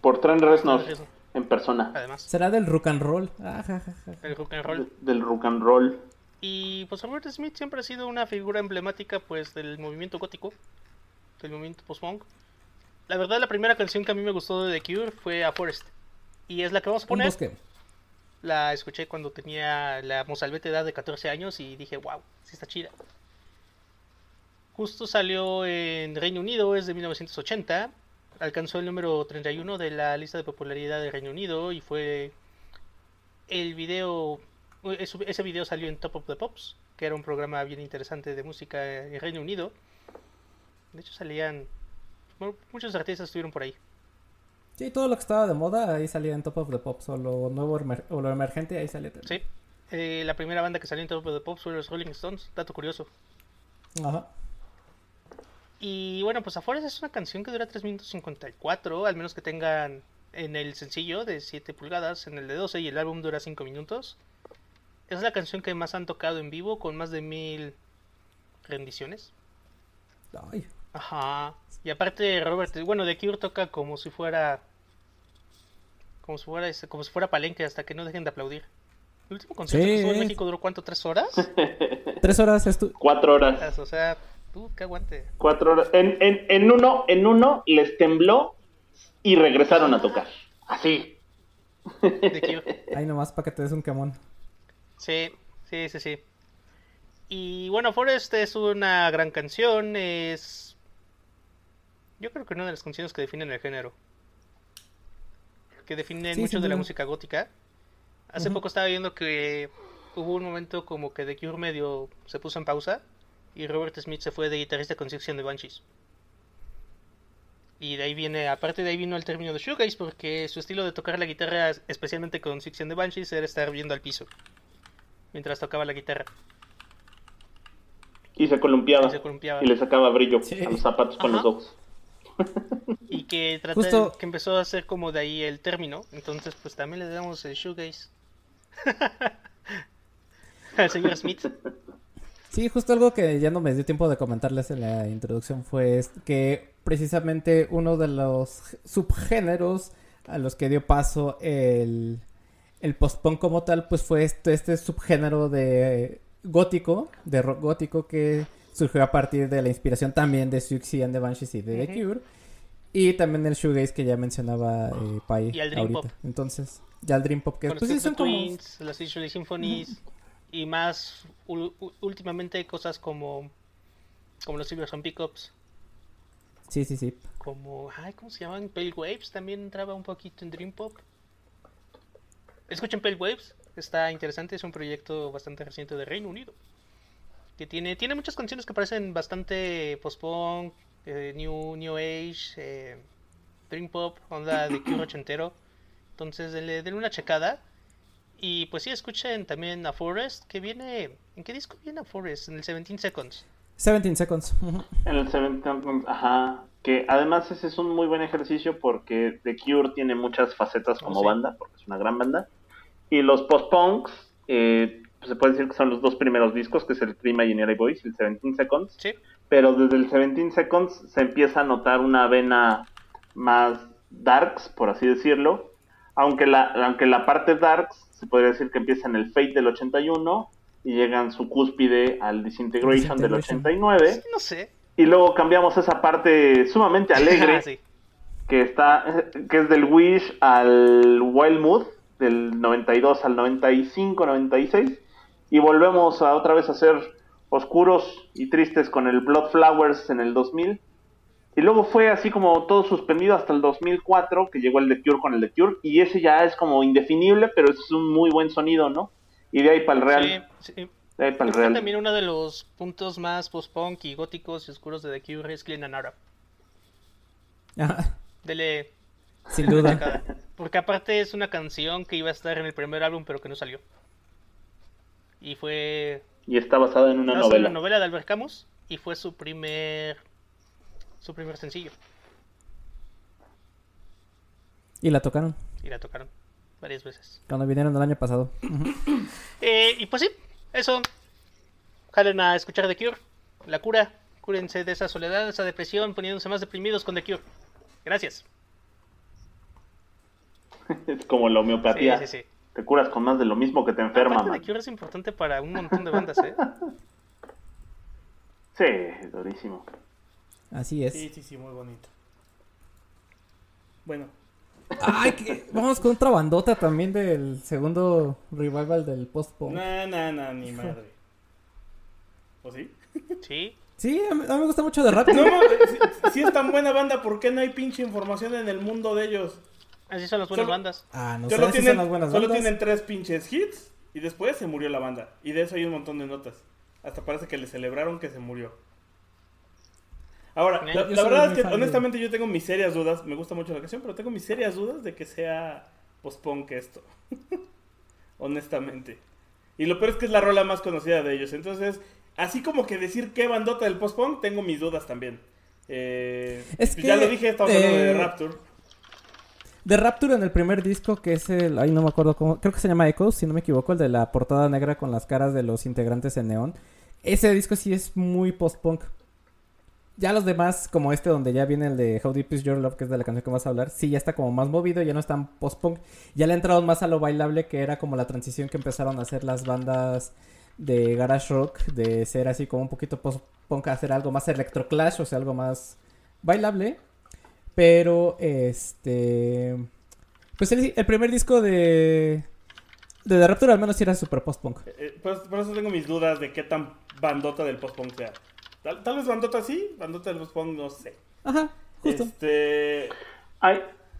Por Trent Reznor, en persona. Además. ¿Será del rock and roll? el rock and roll. del rock and roll. Y pues Robert Smith siempre ha sido una figura emblemática pues del movimiento gótico, del movimiento post-punk. La verdad, la primera canción que a mí me gustó de The Cure fue A Forest. Y es la que vamos a poner. La escuché cuando tenía la mozalbete edad de 14 años y dije, wow, sí está chida. Justo salió en Reino Unido, es de 1980. Alcanzó el número 31 de la lista de popularidad de Reino Unido y fue el video. Ese video salió en Top of the Pops, que era un programa bien interesante de música en Reino Unido. De hecho, salían. muchos artistas estuvieron por ahí. Sí, todo lo que estaba de moda ahí salía en Top of the Pops, o lo nuevo o lo emergente ahí salía Sí, eh, la primera banda que salió en Top of the Pops fue los Rolling Stones, dato curioso. Ajá. Y bueno, pues Afuera es una canción que dura 3 minutos 54, al menos que tengan en el sencillo de 7 pulgadas, en el de 12 y el álbum dura 5 minutos. Es la canción que más han tocado en vivo con más de mil rendiciones. Ay. Ajá. Y aparte Robert, bueno, The Cure toca como si fuera como si fuera como si fuera palenque hasta que no dejen de aplaudir. El último concierto que estuvo en México duró cuánto, tres horas? tres horas es Cuatro horas. O sea, tú que aguante. Cuatro horas. En, en, en uno, en uno les tembló y regresaron a tocar. Así. Ahí nomás para que te des un camón. Sí, sí, sí, sí. Y bueno, Forest es una gran canción, es yo creo que una de las canciones que definen el género. Que definen mucho de la música gótica. Hace poco estaba viendo que hubo un momento como que The Cure medio se puso en pausa y Robert Smith se fue de guitarrista con sección de Banshees. Y de ahí viene, aparte de ahí vino el término de shoegaze porque su estilo de tocar la guitarra, especialmente con sección de Banshees, era estar viendo al piso mientras tocaba la guitarra. Y se columpiaba. Y, le sacaba brillo a los zapatos con los ojos. y que trata que empezó a hacer como de ahí el término. Entonces, pues también le damos el shoegaze. Al señor Smith. Sí, justo algo que ya no me dio tiempo de comentarles en la introducción fue que precisamente uno de los subgéneros a los que dio paso el, el post-punk como tal, pues fue este, este subgénero de gótico, de rock gótico que surgió a partir de la inspiración también de Siouxsie and the Banshees y de The Cure. Y también el shoegaze que ya mencionaba eh, Pai y el Dream ahorita. Pop. Entonces, ya el Dream Pop que pues sí son Twins, como... las Visual Symphonies y más últimamente cosas como como los Silver Sun Pickups. Sí, sí, sí. Como, ay, ¿cómo se llaman? Pale Waves también entraba un poquito en Dream Pop. Escuchen Pale Waves, está interesante, es un proyecto bastante reciente de Reino Unido que tiene, tiene muchas canciones que parecen bastante post-punk, eh, new, new Age, eh, Dream Pop, onda de Cure ochentero. Entonces, denle, denle, una checada. Y pues sí, escuchen también a Forest, que viene... ¿En qué disco viene a Forest? En el 17 Seconds. 17 Seconds. En el 17 Seconds, ajá. Que además ese es un muy buen ejercicio porque The Cure tiene muchas facetas como oh, banda, porque es una gran banda. Y los post-punks eh, se puede decir que son los dos primeros discos, que es el Prima Imaginary Boys y el 17 Seconds. Sí. Pero desde el 17 Seconds se empieza a notar una vena más darks, por así decirlo. Aunque la, aunque la parte darks se podría decir que empiezan el Fate del 81 y llegan su cúspide al Disintegration, del 89. no sé. Y luego cambiamos esa parte sumamente alegre que está que es del Wish al Wild Mood del 92 al 95, 96 y volvemos a otra vez a ser oscuros y tristes con el Blood Flowers en el 2000 y luego fue así como todo suspendido hasta el 2004, que llegó el The Cure con el The Cure, y ese ya es como indefinible, pero es un muy buen sonido, ¿no? Y de ahí para el real. Sí, sí. De ahí para el real. También uno de los puntos más post-punk y góticos y oscuros de The Cure es Clean and Arab. Dele. Sin duda. Porque aparte es una canción que iba a estar en el primer álbum, pero que no salió. Y fue. Y está basada en una novela. En una novela de Albert Camus. Y fue su primer su primer sencillo. Y la tocaron. Y la tocaron varias veces. Cuando vinieron el año pasado. Eh, y pues sí, eso. Jalen a escuchar The Cure. La cura. Cúrense de esa soledad, de esa depresión, poniéndose más deprimidos con The Cure. Gracias. Es como la homeopatía. Sí, sí, sí. Te curas con más de lo mismo que te enferma. Cure es importante para un montón de bandas, ¿eh? sí, durísimo. Así es. Sí, sí, sí, muy bonito. Bueno. Ay, que vamos con otra bandota también del segundo revival del post-punk. No, no, no, ni madre. ¿O sí? Sí. Sí, a mí, me gusta mucho de rap. No, si, es tan buena banda, ¿por qué no hay pinche información en el mundo de ellos? Así son las buenas bandas. Ah, no solo, tienen, son las buenas solo tienen tres pinches hits y después se murió la banda. Y de eso hay un montón de notas. Hasta parece que le celebraron que se murió. Ahora, la, verdad es que honestamente yo tengo mis serias dudas. Me gusta mucho la canción, pero tengo mis serias dudas de que sea post-punk esto. honestamente. Y lo peor es que es la rola más conocida de ellos. Entonces, así como que decir qué bandota del post-punk, tengo mis dudas también. Eh, es pues ya lo dije, estamos hablando de eh, Rapture. De Rapture en el primer disco, que es el. Ay, no me acuerdo cómo. Creo que se llama Echoes, si no me equivoco, el de la portada negra con las caras de los integrantes en neón. Ese disco sí es muy post-punk. Ya los demás, como este donde ya viene el de How Deep Is Your Love, que es de la canción que vas a hablar, sí, ya está como más movido, ya no es tan post-punk. Ya le ha entrado más a lo bailable, que era como la transición que empezaron a hacer las bandas de garage rock, de ser así como un poquito post-punk a hacer algo más electroclash, o sea, algo más bailable. Pero, este... Pues el, primer disco de... De The Rapture al menos sí era super post-punk. Eh, eh, por, eso tengo mis dudas de qué tan bandota del post-punk sea. Tal, vez Bandota sí, Bandota los pongo, no sé. Ajá, justo. Este.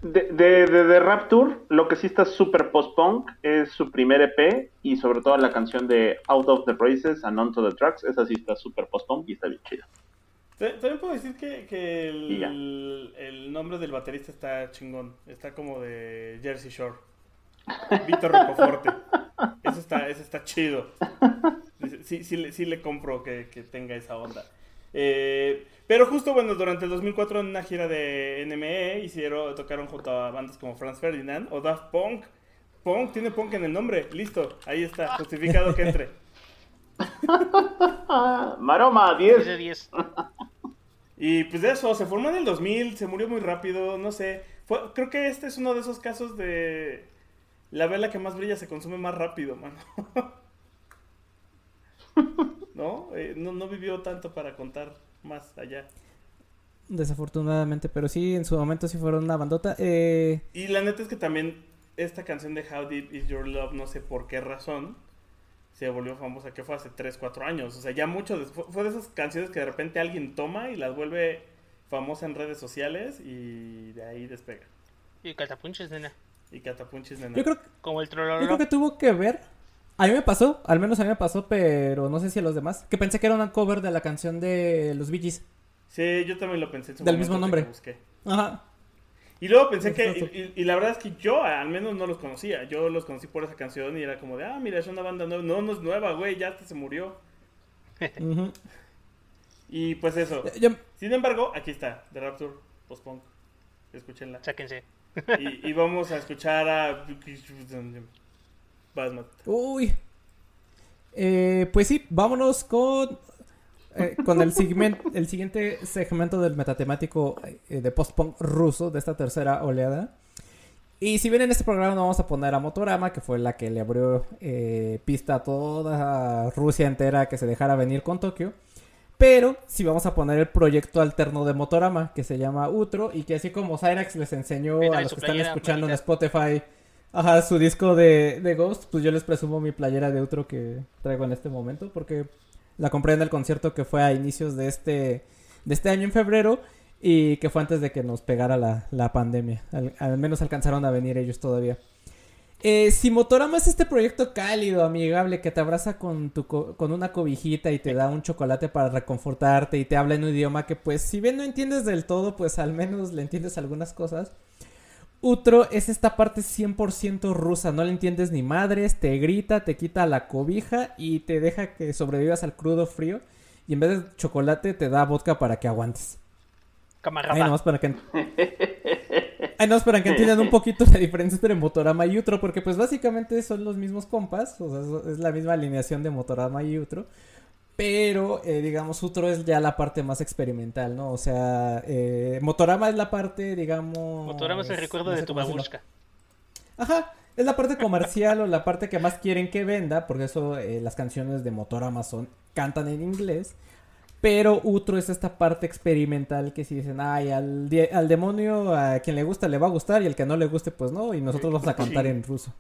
De, de, de, Rapture, lo que sí está súper post-punk es su primer EP y sobre todo la canción de Out of the Races and Onto the Tracks. Esa sí está súper post-punk y está bien chida. También puedo decir que, que el, el, nombre del baterista está chingón. Está como de Jersey Shore. Víctor Rocoforte. Eso está, eso está chido. Sí, sí, sí le compro que, tenga esa onda. Eh, pero justo, bueno, durante el 2004 en una gira de NME hicieron, tocaron junto a bandas como Franz Ferdinand o Daft Punk. Punk, tiene Punk en el nombre, listo, ahí está, justificado que entre. Maroma, 10. 10. Y pues de eso, se formó en el 2000, se murió muy rápido, no sé. creo que este es uno de esos casos de la vela que más brilla se consume más rápido, mano. ¿No? Eh, ¿No? ¿No? vivió tanto para contar más allá. Desafortunadamente, pero sí, en su momento sí fueron una bandota. Eh... Y la neta es que también esta canción de How Deep Is Your Love, no sé por qué razón, se volvió famosa, que fue hace 3, 4 años. O sea, ya mucho, fue de esas canciones que de repente alguien toma y las vuelve famosa en redes sociales y de ahí despega. Y catapunches, nena. Y catapunches, nena. Yo creo, Como el yo creo que tuvo que ver a mí me pasó, al menos a mí me pasó, pero no sé si a los demás, que pensé que era una cover de la canción de los Bee Gees. Sí, yo también lo pensé. Del mismo nombre. Ajá. Y luego pensé que, y, la verdad es que yo al menos no los conocía. Yo los conocí por esa canción y era como de, ah, mira, es una banda nueva. No, no es nueva, güey, ya hasta se murió. Y pues eso. Sin embargo, aquí está, The Rapture Post-Punk. Escúchenla. Cháquense. y, y vamos a escuchar a... Uy. Eh, pues sí, vámonos con, eh, con el, el siguiente segmento del metatemático eh, de post-punk ruso de esta tercera oleada. Y si bien en este programa no vamos a poner a Motorama, que fue la que le abrió eh, pista a toda Rusia entera que se dejara venir con Tokio. Pero si vamos a poner el proyecto alterno de Motorama, que se llama Utro, y que así como Cyrax les enseñó a los que están escuchando en Spotify ajá, su disco de, de, Ghost, pues yo les presumo mi playera de Utro que traigo en este momento, porque la compré en el concierto que fue a inicios de este, de este año en febrero y que fue antes de que nos pegara la, pandemia. Al, menos alcanzaron a venir ellos todavía. Eh, si Motorama es este proyecto cálido, amigable, que te abraza con, tu con una cobijita y te da un chocolate para reconfortarte y te habla en un idioma que pues si bien no entiendes del todo, pues al menos le entiendes algunas cosas. Utro es esta parte 100% rusa, no le entiendes ni madres, te grita, te quita la cobija y te deja que sobrevivas al crudo frío. Y en vez de chocolate te da vodka para que aguantes. Ahí nomás para que... Nomás para que entiendan un poquito la diferencia entre Motorama y Utro, porque pues básicamente son los mismos compas, o sea, es la misma alineación de Motorama y Utro, pero eh, digamos Utro es ya la parte más experimental, ¿no? O sea, eh, Motorama es la parte, digamos... Motorama es el recuerdo de tu babushka. Ajá, es la parte comercial o la parte que más quieren que venda, porque eso eh, las canciones de Motorama son cantan en inglés. Pero Utro es esta parte experimental que si dicen, ay, al, al demonio a quien le gusta le va a gustar y al que no le guste pues no, y nosotros vamos a cantar en ruso.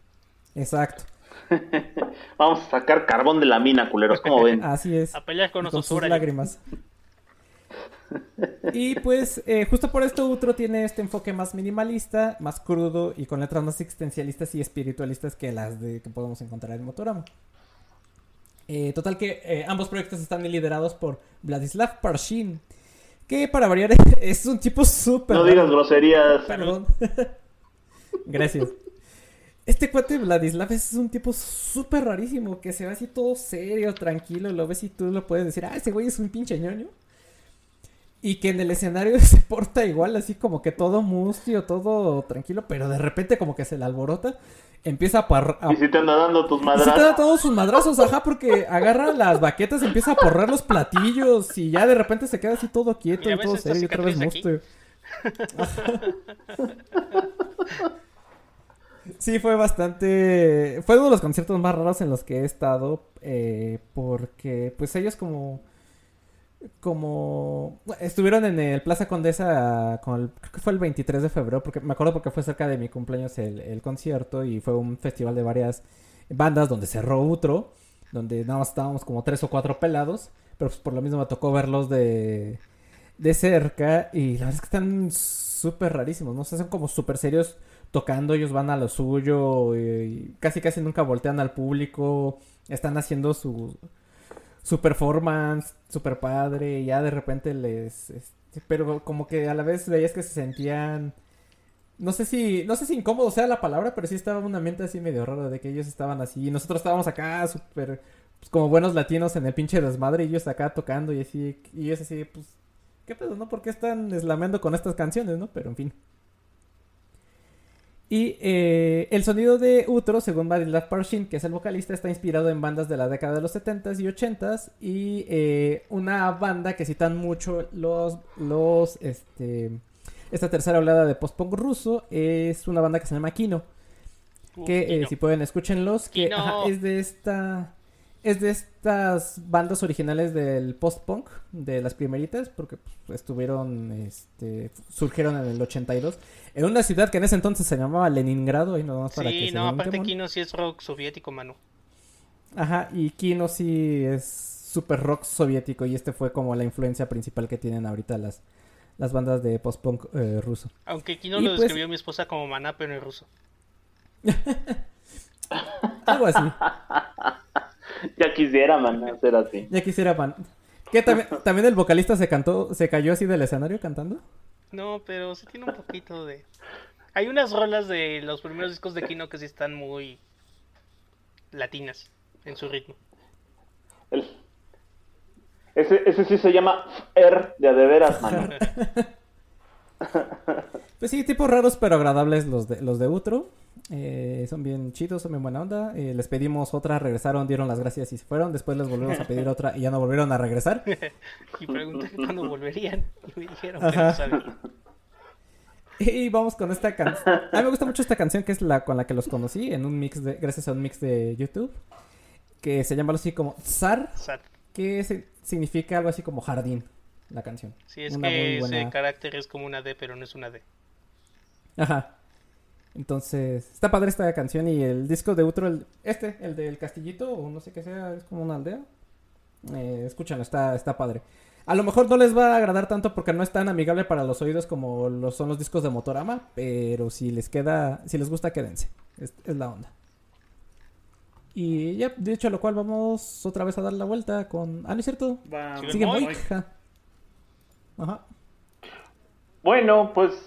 Exacto. vamos a sacar carbón de la mina, culeros, como ven. Así es. A pelear con, sus lágrimas. y pues eh, justo por esto Utro tiene este enfoque más minimalista, más crudo y con letras más existencialistas y espiritualistas que las de que podemos encontrar en Motorama. Eh, total que eh, ambos proyectos están liderados por Vladislav Parshin. Que para variar es un tipo súper... No digas groserías. Perdón. Gracias. Este cuate Vladislav es un tipo súper rarísimo. Que se ve así todo serio, tranquilo. Lo ves y tú lo puedes decir. Ah, ese güey es un pinche ñoño. Y que en el escenario se porta igual, así como que todo mustio, todo tranquilo. Pero de repente como que se le alborota empieza a parrar. Y si te anda dando tus madrazos. te da todos sus madrazos, ajá, porque agarra las baquetas, empieza a porrar los platillos y ya de repente se queda así todo quieto y, todo serio y otra vez monstruo. sí, fue bastante. Fue uno de los conciertos más raros en los que he estado. Eh, porque, pues ellos como como estuvieron en el Plaza Condesa con el, creo que fue el 23 de febrero, porque me acuerdo porque fue cerca de mi cumpleaños el, concierto y fue un festival de varias bandas donde cerró otro, donde nada más estábamos como tres o cuatro pelados, pero pues por lo mismo me tocó verlos de, de cerca y la verdad es que están súper rarísimos, ¿no? O sea, son como súper serios tocando, ellos van a lo suyo casi casi nunca voltean al público, están haciendo su su performance, super padre, y ya de repente les... Este, pero como que a la vez veías que se sentían... No sé si, no sé si incómodo sea la palabra, pero sí estaba un ambiente así medio raro de que ellos estaban así y nosotros estábamos acá súper, pues como buenos latinos en el pinche desmadre y ellos acá tocando y así, y ellos así, pues, ¿qué pedo, no? ¿Por qué están eslameando con estas canciones, no? Pero en fin. Y eh, el sonido de Utro, según Vladislav Parshin, que es el vocalista, está inspirado en bandas de la década de los 70s y 80s. Y eh, una banda que citan mucho los, los, este, esta tercera oleada de post-punk ruso es una banda que se llama Kino. que eh, si pueden escúchenlos, que es de esta es de estas bandas originales del post-punk, de las primeritas, porque pues, estuvieron, este, surgieron en el 82, en una ciudad que en ese entonces se llamaba Leningrado, y no para Sí, no, aparte Kino sí es rock soviético, mano. Ajá, y Kino sí es super rock soviético, y este fue como la influencia principal que tienen ahorita las, las bandas de post-punk eh, ruso. Aunque Kino lo pues describió mi esposa como maná, pero en ruso. Algo así. ya quisiera, man, hacer así. Ya quisiera, man. ¿Qué, también, también el vocalista se cantó, se cayó así del escenario cantando? No, pero sí tiene un poquito de... Hay unas rolas de los primeros discos de Kino que sí están muy latinas en su ritmo. Ese, ese sí se llama R de adeveras, man. pues sí, tipos raros pero agradables los de, los de Utro. Eh, son bien chidos, son bien buena onda. Eh, les pedimos otra, regresaron, dieron las gracias y se fueron. Después les volvimos a pedir otra y ya no volvieron a regresar. y pregunté cuándo volverían. Y me dijeron que no sabían. Y vamos con esta canción. A mí me gusta mucho esta canción que es la con la que los conocí en un mix de, gracias a un mix de YouTube. Que se llama así como Zar. Que significa algo así como jardín, la canción. Sí, es que ese carácter es como una D, pero no es una D. Ajá. Entonces, está padre esta canción y el disco de Utro, el, este, el del castillito, o no sé qué sea, es como una aldea. Eh, escúchanlo, está, está padre. A lo mejor no les va a agradar tanto porque no es tan amigable para los oídos como lo son los discos de Motorama, pero si les queda, si les gusta, quédense. Es, la onda. Y ya, a lo cual vamos otra vez a dar la vuelta con. Ah, ¿no es cierto? Sigue. Ajá. Bueno, pues.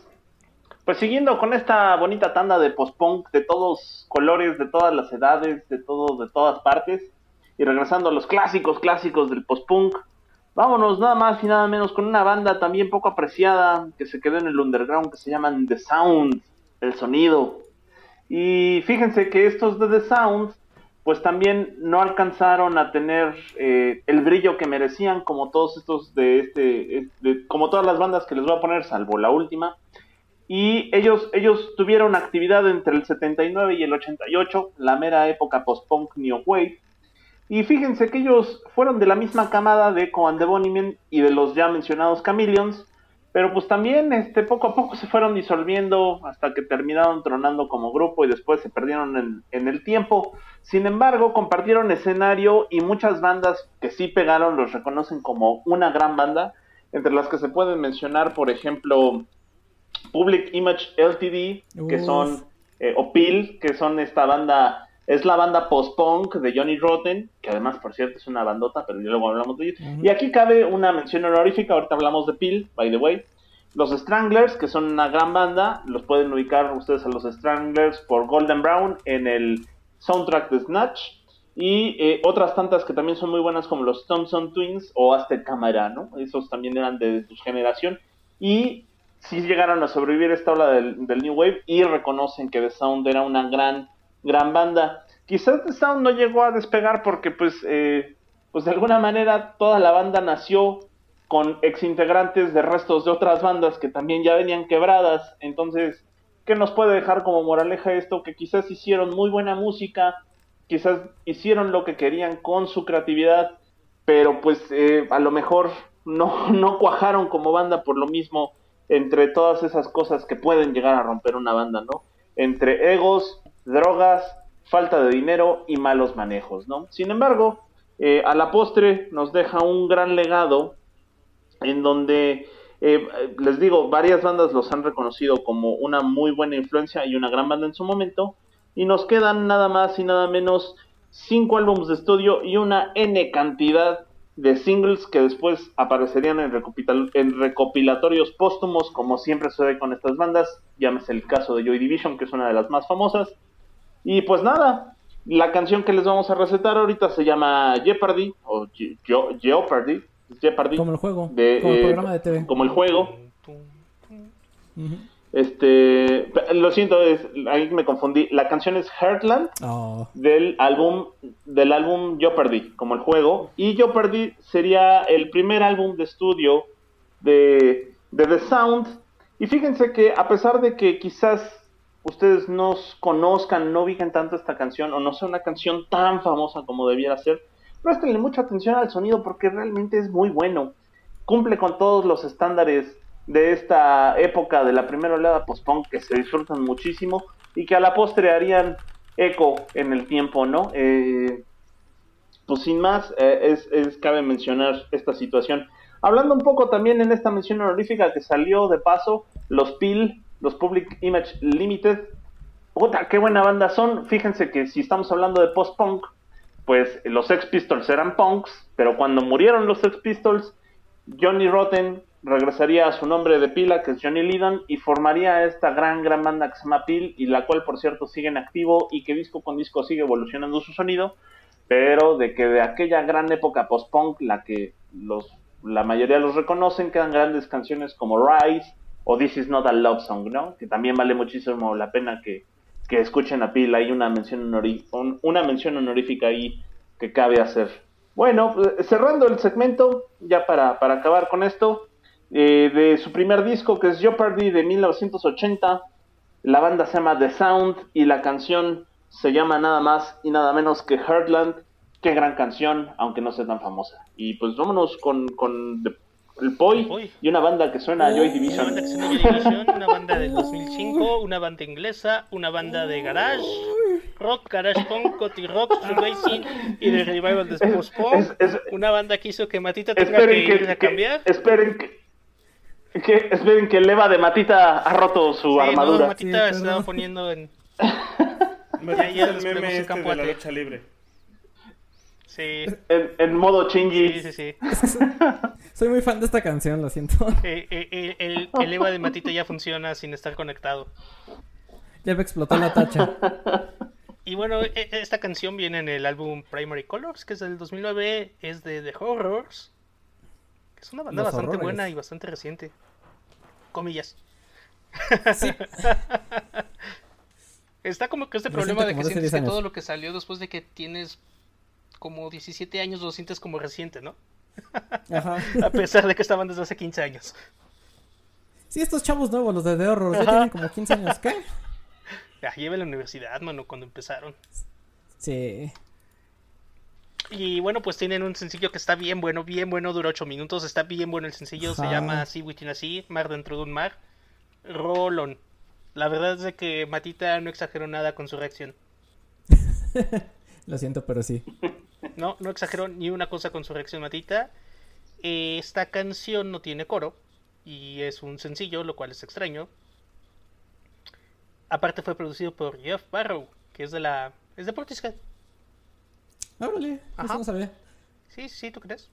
Pues siguiendo con esta bonita tanda de post-punk de todos colores, de todas las edades, de de todas partes. Y regresando a los clásicos, clásicos del post-punk. Vámonos nada más y nada menos con una banda también poco apreciada que se quedó en el underground que se llaman The Sound, el sonido. Y fíjense que estos de The Sound pues también no alcanzaron a tener eh, el brillo que merecían como todos estos de este, como todas las bandas que les voy a poner salvo la última. Y ellos, ellos tuvieron actividad entre el 79 y el 88, la mera época post-punk New Wave y fíjense que ellos fueron de la misma camada de Coan de Bonimen y de los ya mencionados Chameleons, pero pues también este, poco a poco se fueron disolviendo hasta que terminaron tronando como grupo y después se perdieron en, en el tiempo. Sin embargo, compartieron escenario y muchas bandas que sí pegaron los reconocen como una gran banda, entre las que se pueden mencionar, por ejemplo, Public Image LTD, que son, eh, o PIL, que son esta banda es la banda post-punk de Johnny Rotten, que además, por cierto, es una bandota, pero luego hablamos de ello. Y aquí cabe una mención honorífica, ahorita hablamos de Peel, by the way. Los Stranglers, que son una gran banda, los pueden ubicar ustedes a los Stranglers por Golden Brown en el soundtrack de Snatch. Y eh, otras tantas que también son muy buenas como los Thompson Twins o Aztec Camera, ¿no? Esos también eran de su generación. Y sí llegaron a sobrevivir esta ola del, del New Wave y reconocen que The Sound era una gran gran banda. Quizás The Sound no llegó a despegar porque pues, eh, pues de alguna manera toda la banda nació con ex integrantes de restos de otras bandas que también ya venían quebradas. Entonces, ¿qué nos puede dejar como moraleja esto? Que quizás hicieron muy buena música, quizás hicieron lo que querían con su creatividad, pero pues eh, a lo mejor no, no cuajaron como banda por lo mismo entre todas esas cosas que pueden llegar a romper una banda, ¿no? Entre egos, drogas, falta de dinero y malos manejos, ¿no? Sin embargo, eh, a la postre nos deja un gran legado en donde, eh, les digo, varias bandas los han reconocido como una muy buena influencia y una gran banda en su momento, y nos quedan nada más y nada menos cinco álbumes de estudio y una N cantidad de singles que después aparecerían en, en recopilatorios póstumos, como siempre sucede con estas bandas, llámese el caso de Joy Division, que es una de las más famosas, y pues nada, la canción que les vamos a recetar ahorita se llama Jeopardy, o Jeopardy, Jeopardy. Como el juego, como el eh, programa de TV. Como el juego. Este, lo siento, es, ahí me confundí. La canción es Heartland oh. del álbum del álbum Jeopardy, como el juego. Y Jeopardy sería el primer álbum de estudio de, de The Sound. Y fíjense que a pesar de que quizás ustedes no conozcan, no ubiquen tanto esta canción o no sea una canción tan famosa como debiera ser, prestenle mucha atención al sonido porque realmente es muy bueno. Cumple con todos los estándares de esta época de la primera oleada post-punk que se disfrutan muchísimo y que a la postre harían eco en el tiempo, ¿no? Eh, pues sin más, eh, es, cabe mencionar esta situación. Hablando un poco también en esta mención honorífica que salió de paso, los PIL los Public Image Limited. Puta, qué buena banda son. Fíjense que si estamos hablando de post-punk, pues los Sex Pistols eran punks, pero cuando murieron los Sex Pistols, Johnny Rotten regresaría a su nombre de pila, que es Johnny Lydon, y formaría esta gran, gran banda que se llama Peel, y la cual, por cierto, sigue en activo y que disco con disco sigue evolucionando su sonido, pero de que de aquella gran época post-punk, la que los, la mayoría los reconocen, quedan grandes canciones como Rise, o This is not a love song, ¿no? Que también vale muchísimo la pena que, escuchen a Pila. Hay una mención, una mención honorífica ahí que cabe hacer. Bueno, eh, cerrando el segmento, ya para, acabar con esto, eh, de su primer disco que es Jeopardy de 1980. La banda se llama The Sound y la canción se llama nada más y nada menos que Heartland. Qué gran canción, aunque no sea tan famosa. Y pues vámonos con, con el Poi, y una banda que suena a Joy Division. Una banda que suena a Joy Division, una banda del 2005, una banda inglesa, una banda de garage, rock, garage punk, country rock, racing y de revival de post punk. Una banda que hizo que Matita tenga que, ir a cambiar. esperen que que, esperen que el Eva de Matita ha roto su sí, armadura. No, Matita sí, estaba poniendo en. ya, ya el meme este de la lucha libre. Sí. En, en modo chingy. Sí, sí, sí. Soy muy fan de esta canción, lo siento. Eh, eh, el, el, Eva de Matita ya funciona sin estar conectado. Ya me explotó la tacha. Y bueno, e, esta canción viene en el álbum Primary Colors, que es del 2009, es de The Horrors. Que es una banda Los bastante horrores. buena y bastante reciente. Comillas. Sí. Está como que este problema de que sientes que todo lo que salió después de que tienes como 17 años lo sientes como reciente, ¿no? Ajá. A pesar de que estaban desde hace 15 años. Sí, estos chavos nuevos, los de The Horror, ya tienen como 15 años, ¿qué? Ya lleva la universidad, mano, cuando empezaron. Sí. Y bueno, pues tienen un sencillo que está bien bueno, bien bueno, dura 8 minutos, está bien bueno el sencillo, Ajá. se llama Sea Within a Sea, Mar dentro de un mar. Rolón. La verdad es de que Matita no exageró nada con su reacción. Lo siento, pero sí. No, no exageró ni una cosa con su reacción Matita. Esta canción no tiene coro y es un sencillo, lo cual es extraño. Aparte fue producido por Jeff Barrow, que es de la es de Portishead. Órale, eso no sabía. Sí, sí, ¿tú crees?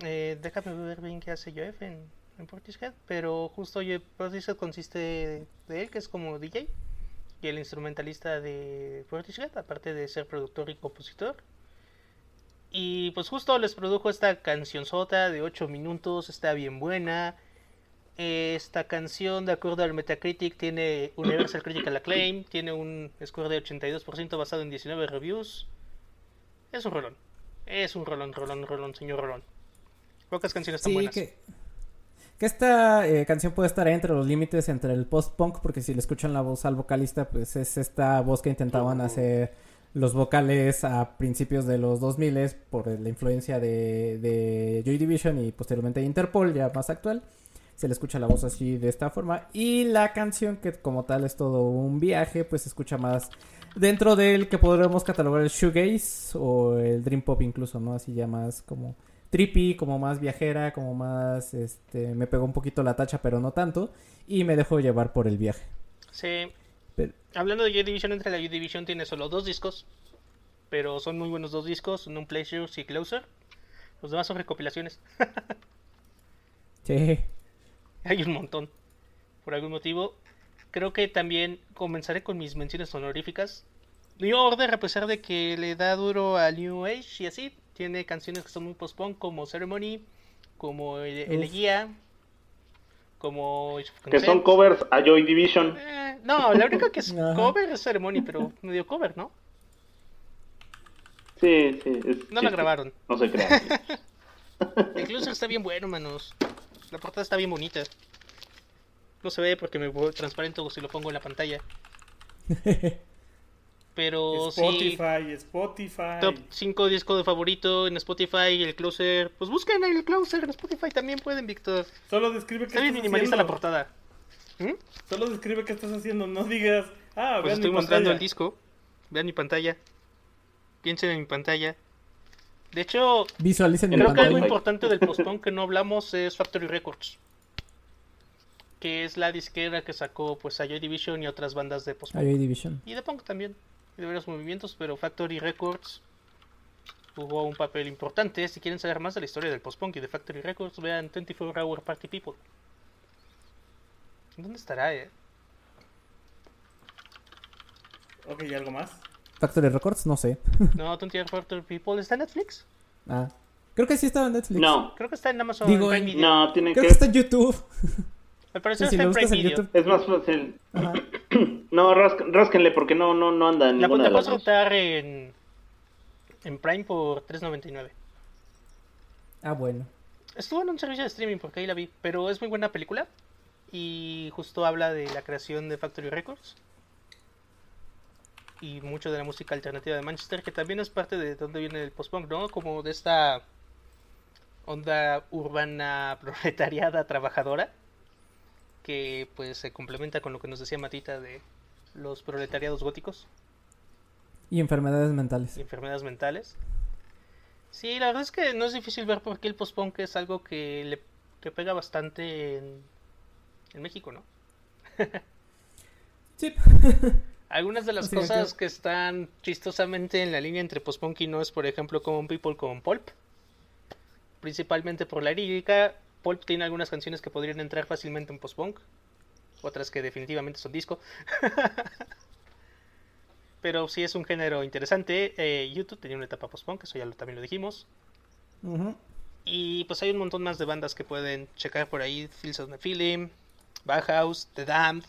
Eh, déjame ver bien qué hace Jeff en, en Portishead, pero justo Portishead consiste de él, que es como DJ y el instrumentalista de Portishead, aparte de ser productor y compositor. Y pues justo les produjo esta canción sota de 8 minutos, está bien buena. Esta canción, de acuerdo al Metacritic, tiene Universal Critical Acclaim, tiene un score de 82% basado en 19 reviews. Es un rolón. Es un rolón, rolón, rolón, señor rolón. Pocas canciones tan sí, buenas. Que, que esta eh, canción puede estar entre los límites entre el post-punk, porque si le escuchan la voz al vocalista, pues es esta voz que intentaban uh. hacer los vocales a principios de los 2000 por la influencia de, de Joy Division y posteriormente de Interpol, ya más actual. Se le escucha la voz así de esta forma. Y la canción, que como tal es todo un viaje, pues se escucha más dentro del que podríamos catalogar el shoegaze o el dream pop incluso, ¿no? Así ya más como trippy, como más viajera, como más, este, me pegó un poquito la tacha, pero no tanto, y me dejó llevar por el viaje. Sí. Pero... Hablando de Joy Division, entre la Joy Division tiene solo dos discos, pero son muy buenos dos discos, un Pleasure y Closer. Los demás son recopilaciones. sí. Hay un montón. Por algún motivo. Creo que también comenzaré con mis menciones honoríficas. New Order, a pesar de que le da duro a New Age y así, tiene canciones que son muy post-punk como Ceremony, como Elegía, como... Que son covers a Joy Division. Eh, no, la única que es cover es Ceremony, pero medio cover, ¿no? Sí, sí. Es no la grabaron. No se crean. Incluso está bien bueno, manos. La portada está bien bonita. No se ve porque me voy transparente si lo pongo en la pantalla. Pero Spotify, sí, Spotify. Top 5 disco de favorito en Spotify, el closer. Pues busquen el closer en Spotify también pueden, Víctor. Solo describe que Está bien minimalista la portada. ¿Mm? Solo describe qué estás haciendo, no digas, ah, pues estoy mostrando el disco. Vean mi pantalla. Piensen en mi pantalla. De hecho, visualicen creo mi que algo importante del postpone que no hablamos es Factory Records. Que es la disquera que sacó pues a Joy Division y otras bandas de postpone. Joy Division. Y de punk también de varios movimientos, pero Factory Records jugó un papel importante. Si quieren saber más de la historia del post-punk y de Factory Records, vean 24 Hour Party People. ¿Dónde estará, eh? Ok, ¿y algo más? Factory Records, no sé. no, 24 Hour People, ¿está en Netflix? Ah. Creo que sí estaba en Netflix. No. Creo que está en Amazon Digo, Prime Video. No, tiene Creo que... que está en YouTube. Me pareció Sí, que si está en Prime en Video. YouTube. Es más fácil. No, rásquenle porque no, no, no anda en La ninguna de puedes las dos. rotar en, en Prime por 3.99. Ah, bueno. Estuvo en un servicio de streaming porque ahí la vi, pero es muy buena película y justo habla de la creación de Factory Records y mucho de la música alternativa de Manchester, que también es parte de donde viene el post-punk, ¿no? Como de esta onda urbana proletariada trabajadora que pues se complementa con lo que nos decía Matita de los proletariados góticos. Y enfermedades mentales. Y enfermedades mentales. Sí, la verdad es que no es difícil ver por qué el post-punk es algo que le que pega bastante en, en México, ¿no? sí. Algunas de las cosas que... están chistosamente en la línea entre post-punk y no es, por ejemplo, Common People con Pulp. Principalmente por la lírica. Pulp tiene algunas canciones que podrían entrar fácilmente en post-punk. Otras que definitivamente son disco. Pero sí es un género interesante. Eh, YouTube tenía una etapa post-punk, eso ya lo, también lo dijimos. Y pues hay un montón más de bandas que pueden checar por ahí. Fields of the Feeling, Bauhaus, The Damned.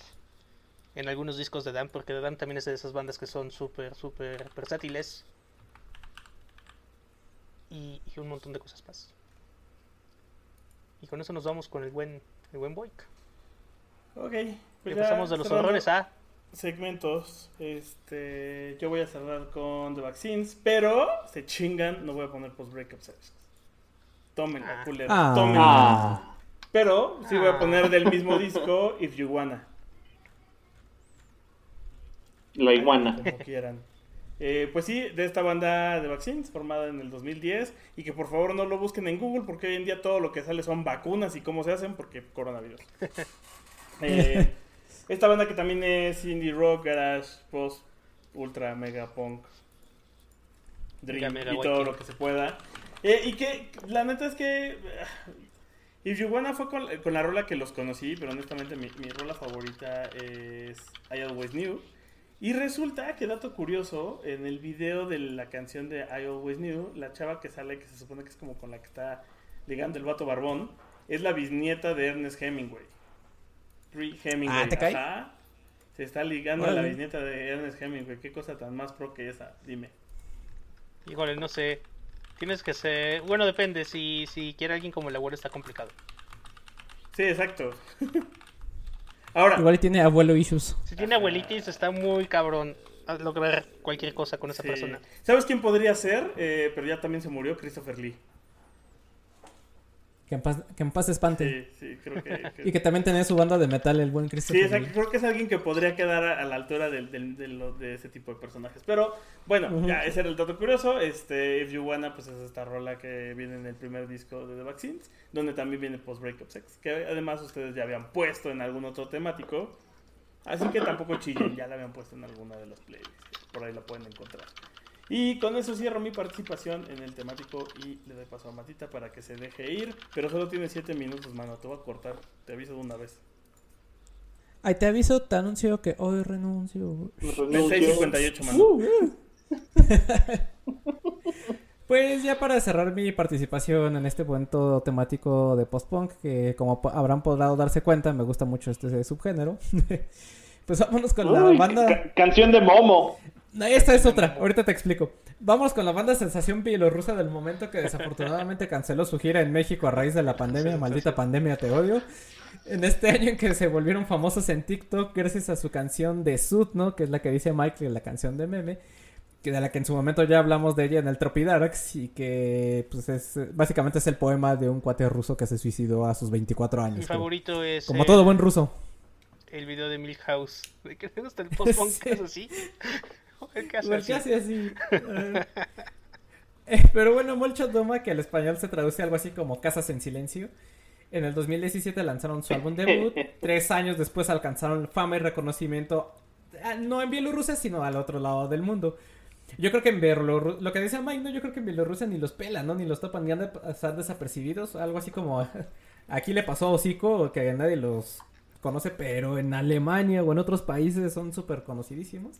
En algunos discos de Damned, porque The Damned también es de esas bandas que son súper, súper versátiles. Y, un montón de cosas más. Y con eso nos vamos con el buen, el buen Boyk. Ok. Pues pasamos de los horrores a segmentos. Este, yo voy a cerrar con The Vaccines, pero se chingan, no voy a poner post-breakup sex. Tómenlo, ah. culero. Ah. Tómenlo. Pero sí voy a poner del mismo disco If You Wanna. La iguana. Como quieran. Eh, pues sí, de esta banda de Vaccines, formada en el 2010, y que por favor no lo busquen en Google, porque hoy en día todo lo que sale son vacunas y cómo se hacen, porque coronavirus. Eh, esta banda que también es indie rock, garage, post, ultra, mega punk, dream y todo lo que se pueda. Eh, y que la neta es que If You Wanna fue con, la rola que los conocí, pero honestamente mi, mi rola favorita es I Always Knew. Y resulta que, dato curioso, en el video de la canción de I Always Knew, la chava que sale, que se supone que es como con la que está ligando el vato barbón, es la bisnieta de Ernest Hemingway. Hemingway. Ah, se está ligando a la bisnieta de Ernest Hemingway. Qué cosa tan más pro que esa, dime. Híjole, no sé. Tienes que ser. Bueno, depende. Si, si quiere alguien como el abuelo, está complicado. Sí, exacto. Ahora. Igual tiene abuelo issues. Si tiene abuelitis, está muy cabrón a lograr cualquier cosa con esa persona. ¿Sabes quién podría ser? Eh, pero ya también se murió, Christopher Lee. Que en paz, que en paz espante. Sí, sí, creo que, y que también tenía su banda de metal, el buen Christopher. Sí, creo que es alguien que podría quedar a, la altura de, de, ese tipo de personajes. Pero bueno, ya ese era el dato curioso. Este, If You Wanna, pues es esta rola que viene en el primer disco de The Vaccines, donde también viene Post Breakup Sex, que además ustedes ya habían puesto en algún otro temático. Así que tampoco chillen, ya la habían puesto en alguna de las playlists. Por ahí la pueden encontrar. Y con eso cierro mi participación en el temático y le doy paso a Matita para que se deje ir. Pero solo tiene 7 minutos, mano. Te voy a cortar. Te aviso de una vez. Ay, te aviso, te anuncio que hoy renuncio. 6.58, mano. Uh, uh. pues ya para cerrar mi participación en este momento temático de post-punk, que como habrán podido darse cuenta, me gusta mucho este subgénero. pues vámonos con la banda. canción de Momo. Esta es otra, ahorita te explico. Vamos con la banda Sensación Bielorrusa del momento que desafortunadamente canceló su gira en México a raíz de la pandemia, maldita pandemia, te odio. En este año en que se volvieron famosos en TikTok gracias a su canción de Sud, ¿no? Que es la que dice Michael, la canción de meme. Que de la que en su momento ya hablamos de ella en el Tropidarks y que pues es básicamente es el poema de un cuate ruso que se suicidó a sus 24 años. Mi favorito es como todo buen ruso. El video de Milhouse, de que le gusta el post-punk, así. casi así. Eh, pero bueno, Molcho Doma, que al español se traduce algo así como Casas en Silencio. En el 2017 lanzaron su álbum debut. Tres años después alcanzaron fama y reconocimiento, ah, no en Bielorrusia, sino al otro lado del mundo. Yo creo que en Bielorrusia, lo que decía Mike, no, yo creo que en Bielorrusia ni los pelan, ¿no? Ni los topan, ni han de pasar desapercibidos. Algo así como aquí le pasó a Hocico, que nadie los conoce, pero en Alemania o en otros países son súper conocidísimos.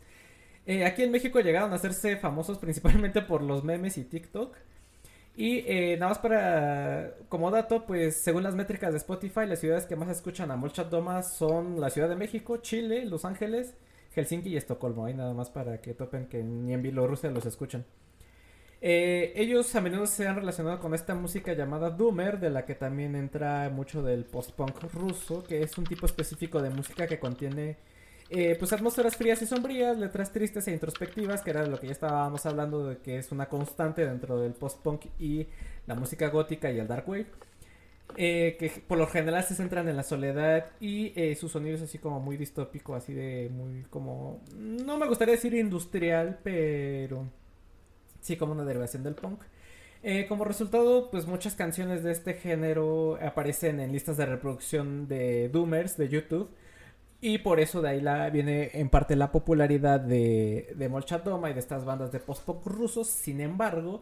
Eh, aquí en México llegaron a hacerse famosos principalmente por los memes y TikTok. Y eh, nada más para, como dato, pues según las métricas de Spotify, las ciudades que más escuchan a Molchat Doma son la Ciudad de México, Chile, Los Ángeles, Helsinki y Estocolmo. Ahí nada más para que topen que ni en Bielorrusia los escuchan. Eh, ellos a menudo se han relacionado con esta música llamada Doomer, de la que también entra mucho del post-punk ruso, que es un tipo específico de música que contiene eh, pues atmósferas frías y sombrías, letras tristes e introspectivas, que era lo que ya estábamos hablando de que es una constante dentro del post-punk y la música gótica y el dark wave. Eh, que por lo general se centran en la soledad y eh, su sonido es así como muy distópico, así de muy como... No me gustaría decir industrial, pero sí como una derivación del punk. Eh, como resultado, pues muchas canciones de este género aparecen en listas de reproducción de Doomers de YouTube. Y por eso de ahí la, viene en parte la popularidad de, de Molchat y de estas bandas de post-punk rusos. Sin embargo,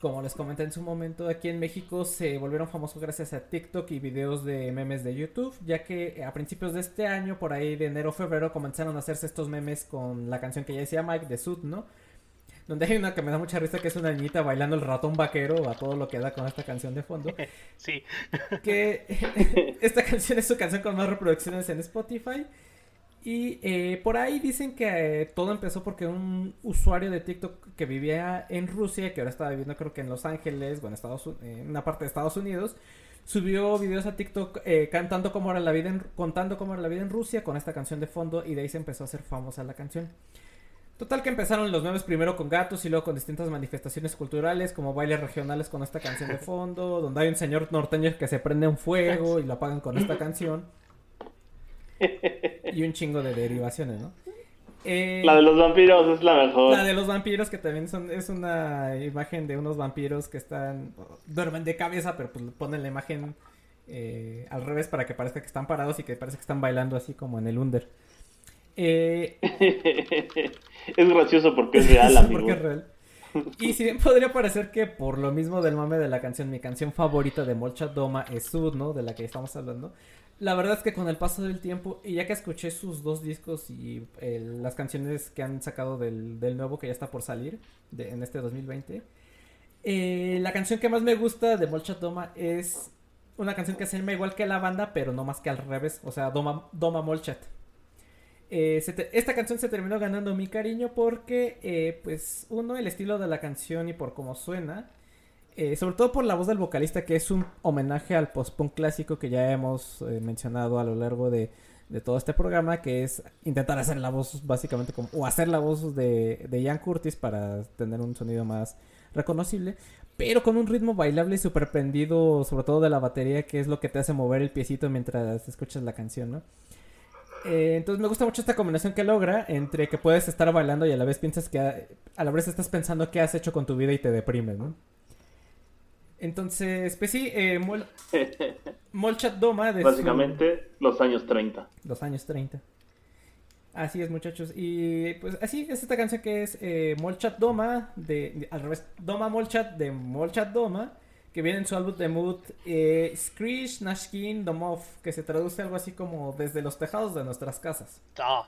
como les comenté en su momento, aquí en México se volvieron famosos gracias a TikTok y videos de memes de YouTube, ya que a principios de este año, por ahí de enero febrero, comenzaron a hacerse estos memes con la canción que ya decía Mike de Sud, ¿no? Donde hay una que me da mucha risa que es una niñita bailando el ratón vaquero a todo lo que da con esta canción de fondo. Sí. Que esta canción es su canción con más reproducciones en Spotify. Y eh, por ahí dicen que eh, todo empezó porque un usuario de TikTok que vivía en Rusia, que ahora estaba viviendo creo que en Los Ángeles o en, Estados, una parte de Estados Unidos, subió videos a TikTok eh, cantando cómo era la vida en, contando cómo era la vida en Rusia con esta canción de fondo y de ahí se empezó a hacer famosa la canción. Total que empezaron los memes primero con gatos y luego con distintas manifestaciones culturales como bailes regionales con esta canción de fondo, donde hay un señor norteño que se prende un fuego y lo apagan con esta canción. y un chingo de derivaciones, ¿no? Eh, la de los vampiros es la mejor. La de los vampiros que también son es una imagen de unos vampiros que están duermen de cabeza, pero pues ponen la imagen eh, al revés para que parezca que están parados y que parece que están bailando así como en el under. Eh, es gracioso porque es real, amigo. porque es real. Y si bien podría parecer que por lo mismo del mame de la canción, mi canción favorita de Molchat Doma es Sud, ¿no? De la que estamos hablando. La verdad es que con el paso del tiempo, y ya que escuché sus dos discos y eh, las canciones que han sacado del, nuevo que ya está por salir en este 2020, eh, la canción que más me gusta de Molchat Doma es una canción que se llama igual que la banda, pero no más que al revés, o sea, Doma, Doma Molchat. Eh, esta canción se terminó ganando mi cariño porque, pues, uno, el estilo de la canción y por cómo suena. Eh, sobre todo por la voz del vocalista, que es un homenaje al post-punk clásico que ya hemos eh, mencionado a lo largo de, todo este programa, que es intentar hacer la voz básicamente como, o hacer la voz de, de Ian Curtis para tener un sonido más reconocible, pero con un ritmo bailable y super prendido, sobre todo de la batería, que es lo que te hace mover el piecito mientras escuchas la canción, ¿no? Eh, entonces me gusta mucho esta combinación que logra entre que puedes estar bailando y a la vez piensas que a la vez estás pensando qué has hecho con tu vida y te deprimes, ¿no? Entonces, pues sí, eh, Molchat Doma. De Básicamente los años 30. Los años 30. Así es, muchachos. Y pues así es esta canción que es eh, Molchat Doma, de, al revés, Doma Molchat de Molchat Doma, que viene en su álbum debut eh, Skrish Nashkin Domov, que se traduce algo así como desde los tejados de nuestras casas. Da.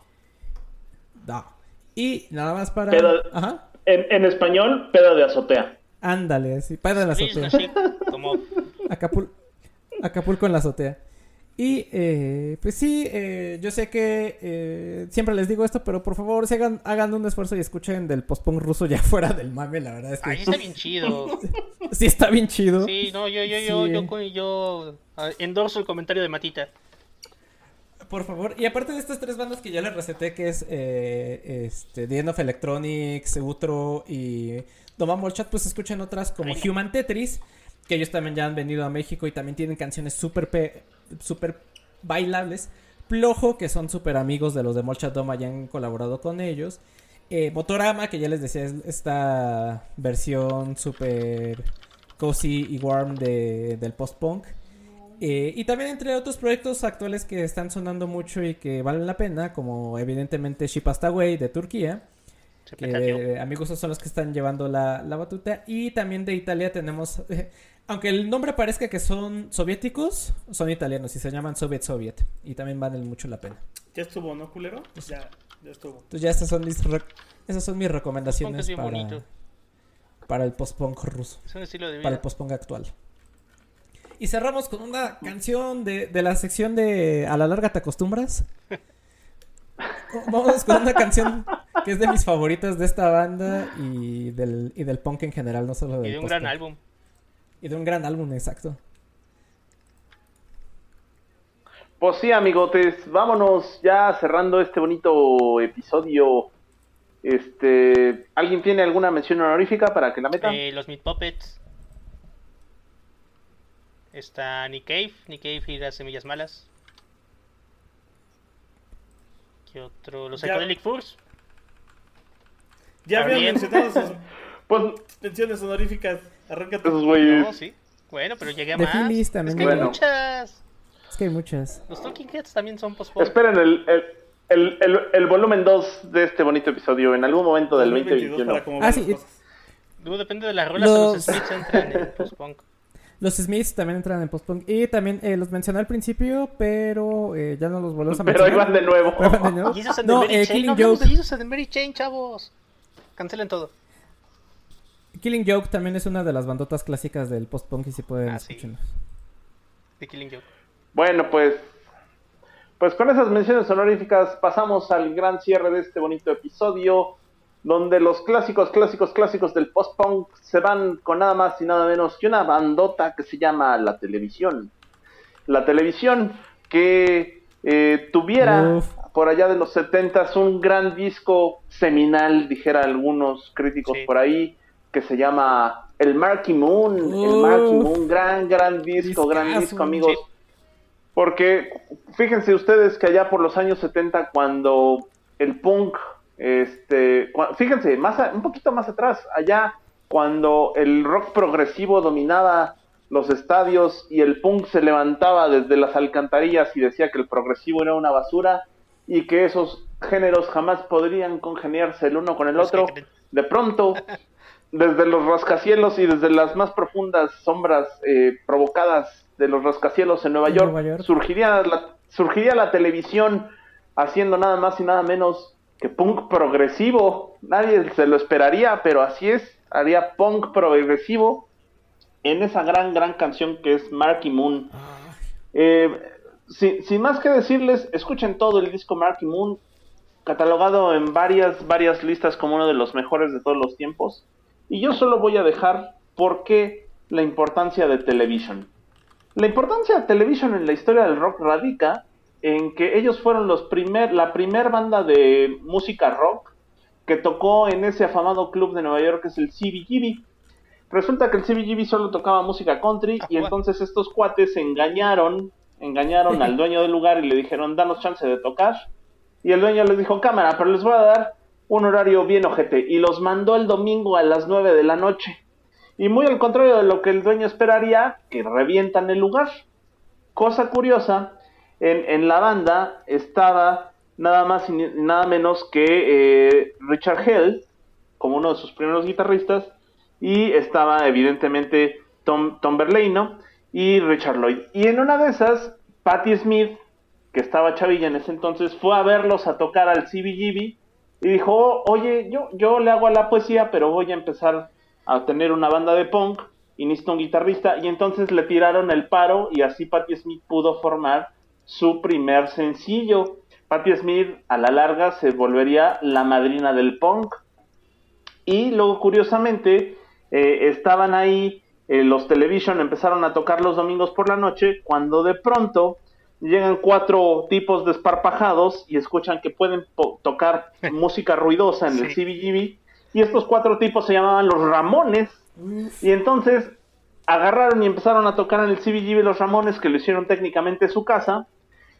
Da. Y nada más para... Ajá. En, en español, pedo de azotea. Ándale, así, para la azotea. como... Acapulco en la azotea. Y eh, pues sí, eh, yo sé que eh, siempre les digo esto, pero por favor, se hagan, hagan un esfuerzo y escuchen del post-punk ruso ya fuera del mame, la verdad es que... Ahí está bien chido. sí, está bien chido. Sí, no, yo, yo, yo, yo, yo, ah, endorso el comentario de Matita. Por favor, y aparte de estas tres bandas que ya les receté, que es este, The End of Electronics, Utro y tomamos el chat, pues escuchen otras como Human Tetris, que ellos también ya han venido a México y también tienen canciones súper super bailables. Plojo, que son súper amigos de los de Molchat Doma, ya han colaborado con ellos. Eh, Motorama, que ya les decía, es esta versión súper cozy y warm de, del post-punk. Eh, y también entre otros proyectos actuales que están sonando mucho y que valen la pena, como evidentemente Shipastaway de Turquía que amigos son los que están llevando la, batuta. Y también de Italia tenemos, aunque el nombre parezca que son soviéticos, son italianos y se llaman Soviet Soviet. Y también valen mucho la pena. Ya estuvo, ¿no, culero? Pues ya, ya estuvo. Entonces ya estas son mis, esas son mis recomendaciones para, para el post-punk ruso. Para el post-punk actual. Y cerramos con una canción de, de la sección de A la larga te acostumbras. Vamos con una canción que es de mis favoritas de esta banda y del, y del punk en general, no solo del Y de un gran álbum. Y de un gran álbum, exacto. Pues sí, amigotes, vámonos ya cerrando este bonito episodio. Este, ¿alguien tiene alguna mención honorífica para que la metan? Eh, los Meat Puppets. Está Nick Cave, Nick Cave y las semillas malas. ¿Qué otro? Los. Psychedelic Furs. Ya habían Bien. mencionado sus Pues menciones honoríficas. Arráncate. esos güeyes. No, sí. Bueno, pero llegué a De más. Phillies Es también. que hay Bueno. muchas. Es que hay muchas. Los Talking Heads también son post-punk. Esperen el, el, el, el, el volumen 2 de este bonito episodio en algún momento del 2022 2021. para cómo Ah, sí. Luego depende de las rolas. Los- Los Smiths entran en post-punk. Los Smiths también entran en post-punk. Y también eh, los mencioné al principio, pero eh, ya no los volvemos a Pero ahí mencionar. van de nuevo. Pero van de nuevo. Jesus and the No, Mary eh, Chain. No Joke. de Jesus and the Mary Chain, chavos. Cancelen todo. Killing Joke también es una de las bandotas clásicas del post-punk y si pueden Ah, sí. escucharlo. The Killing Joke. Bueno, pues, pues con esas menciones honoríficas pasamos al gran cierre de este bonito episodio, donde los clásicos, clásicos, clásicos del post-punk se van con nada más y nada menos que una bandota que se llama La Televisión. La Televisión que eh, tuviera Uf. por allá de los 70 un gran disco seminal, dijera algunos críticos Sí. por ahí, que se llama El Marky Moon. El. Marky Moon, gran, gran disco, gran disco, amigos. Sí. Porque fíjense ustedes que allá por los años 70 cuando el punk, este, fíjense, más a- un poquito más atrás, allá cuando el rock progresivo dominaba los estadios y el punk se levantaba desde las alcantarillas y decía que el progresivo era una basura y que esos géneros jamás podrían congeniarse el uno con el Los otro, de pronto desde los rascacielos y desde las más profundas sombras eh, provocadas de los rascacielos en Nueva En York, Nueva York. Surgiría, la, surgiría la televisión haciendo nada más y nada menos que punk progresivo. Nadie se lo esperaría, pero así es. Haría punk progresivo en esa gran, gran canción que es Marky Moon. Eh, sin, sin más que decirles, escuchen todo el disco Marky Moon, catalogado en varias, varias listas como uno de los mejores de todos los tiempos. Y yo solo voy a dejar por qué la importancia de Television. La importancia de Television en la historia del rock radica en que ellos fueron los primer, la primer banda de música rock que tocó en ese afamado club de Nueva York que es el CBGB. Resulta que el CBGB solo tocaba música country y entonces estos cuates engañaron, engañaron al dueño del lugar y le dijeron, danos chance de tocar. Y el dueño les dijo, cámara, pero les voy a dar un horario bien ojete. Y los mandó el domingo a las 9 de la noche. Y muy al contrario de lo que el dueño esperaría, que revientan el lugar. Cosa curiosa, en, en la banda estaba nada más y nada menos que eh, Richard Hell, como uno de sus primeros guitarristas, y estaba evidentemente Tom, Tom Verlaine y Richard Lloyd. Y en una de esas, Patti Smith, que estaba chavilla en ese entonces, fue a verlos a tocar al CBGB y dijo, "Oh, oye, yo, yo le hago a la poesía, pero voy a empezar a tener una banda de punk y necesito un guitarrista. Y entonces le tiraron el paro y así Patti Smith pudo formar su primer sencillo. Patti Smith a la larga se volvería la madrina del punk. Y luego, curiosamente, eh, estaban ahí, eh, los Television empezaron a tocar los domingos por la noche, cuando de pronto llegan cuatro tipos desparpajados y escuchan que pueden po- tocar música ruidosa en el. CBGB. Y estos cuatro tipos se llamaban los Ramones. Y entonces agarraron y empezaron a tocar en el CBGB los Ramones, que lo hicieron técnicamente su casa.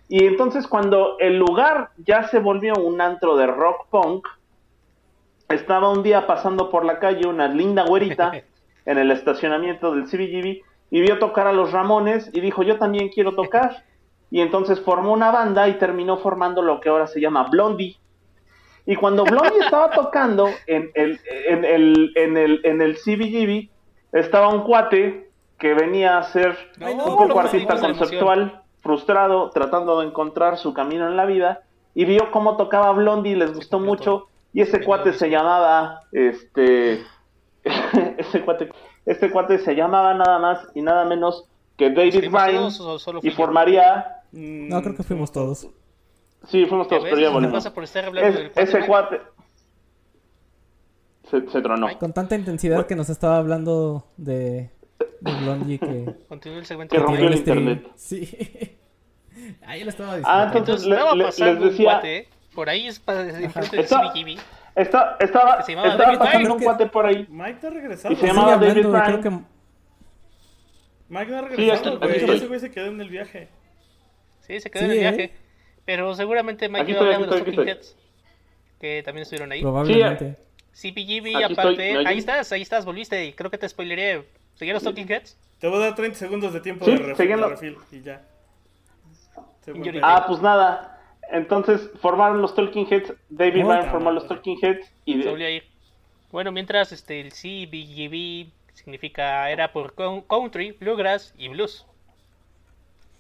Y entonces cuando el lugar ya se volvió un antro de rock punk, estaba un día pasando por la calle una linda güerita en el estacionamiento del CBGB y vio tocar a los Ramones y dijo yo también quiero tocar. Y entonces formó una banda y terminó formando lo que ahora se llama Blondie. Y cuando Blondie estaba tocando en el, en el, en el, en el CBGB, estaba un cuate que venía a ser Ay, un poco lo artista conceptual, frustrado, tratando de encontrar su camino en la vida, y vio cómo tocaba Blondie, les gustó mucho, y ese cuate se llamaba, este, ese cuate, este cuate se llamaba nada más y nada menos que David ¿Fuimos Ryan, todos o solo y formaría, No, creo que fuimos todos. sí, fuimos ¿Ya todos, pero ya ¿Qué volvemos. pasa por estar hablando Es- del cuate ese Mike? cuate, Se, se tronó. Con tanta intensidad que nos estaba hablando de, de Blondie que... El segmento. Que de rompió el stream. internet. Sí. Ahí lo estaba Ah, diciendo. entonces Entonces le- estaba le- pasando les decía- un cuate, por ahí es para enfrente de Está- CBGB. Está, estaba Que se llamaba estaba David pasando Byrne. un cuate por ahí. Mike no ha regresado. Y se Sigue llamaba David hablando, Bryan. creo que... Mike no ha aquí regresado, estoy, güey. aquí estoy. Ese güey se quedó en el viaje. Sí, se quedó Sí, en el ¿eh? viaje. Pero seguramente Mike iba a hablar de los Talking Heads. Que también estuvieron ahí. Probablemente. CPGB, Aquí aparte. ahí estás, ahí estás, volviste. y Creo que te spoileré. ¿Seguían los Talking Heads? Te voy a dar 30 segundos de tiempo Sí, de, refil, de refil y ya. Ah, pues nada. Entonces formaron los Talking Heads. David Puta Byrne formó los. Talking Heads. Y Se de- volvió a ir. Bueno, mientras este, el CBGB significa era por coun- country, bluegrass y blues.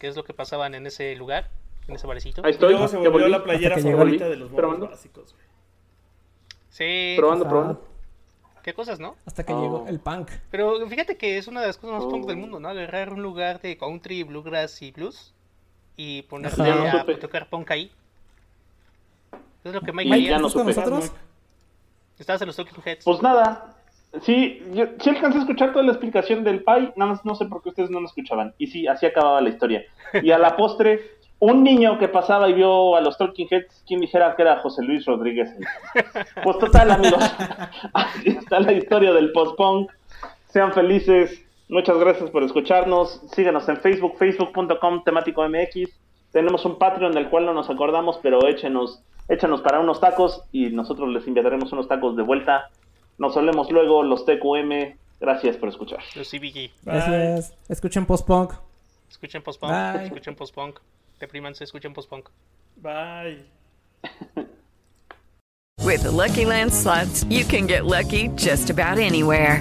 Que es lo que pasaban en ese lugar, en ese barecito. ahí estoy. luego se volvió la playera favorita de los monos básicos, güey. Sí, Probando, probando. qué cosas, ¿no? Hasta que Oh. llegó el punk. Pero fíjate que es una de las cosas más Oh. punk del mundo, ¿no? Agarrar un lugar de country, bluegrass y blues y no a supe. tocar punk ahí. Es lo que Mike Y haría. ya no ¿Estás con supe. nosotros? Estabas en los Talking Heads. Pues nada. Sí, yo sí alcancé a escuchar toda la explicación del Pai, nada más no sé por qué ustedes no me escuchaban. Y sí, así acababa la historia. Y a la postre, un niño que pasaba y vio a los Talking Heads, quien dijera que era José Luis Rodríguez. Pues total, amigos. Así está la historia del post-punk. Sean felices. Muchas gracias por escucharnos. Síganos en Facebook, facebook.com temático MX. Tenemos un Patreon del cual no nos acordamos, pero échenos, échenos para unos tacos y nosotros les invitaremos unos tacos de vuelta. Nos solemos luego los TQM. Gracias por escuchar. Los CBG. Gracias. Escuchen post-punk. Escuchen post-punk. Bye. Escuchen post-punk. Deprímanse, escuchen post-punk. Bye. With the Lucky Land slots, you can get lucky just about anywhere.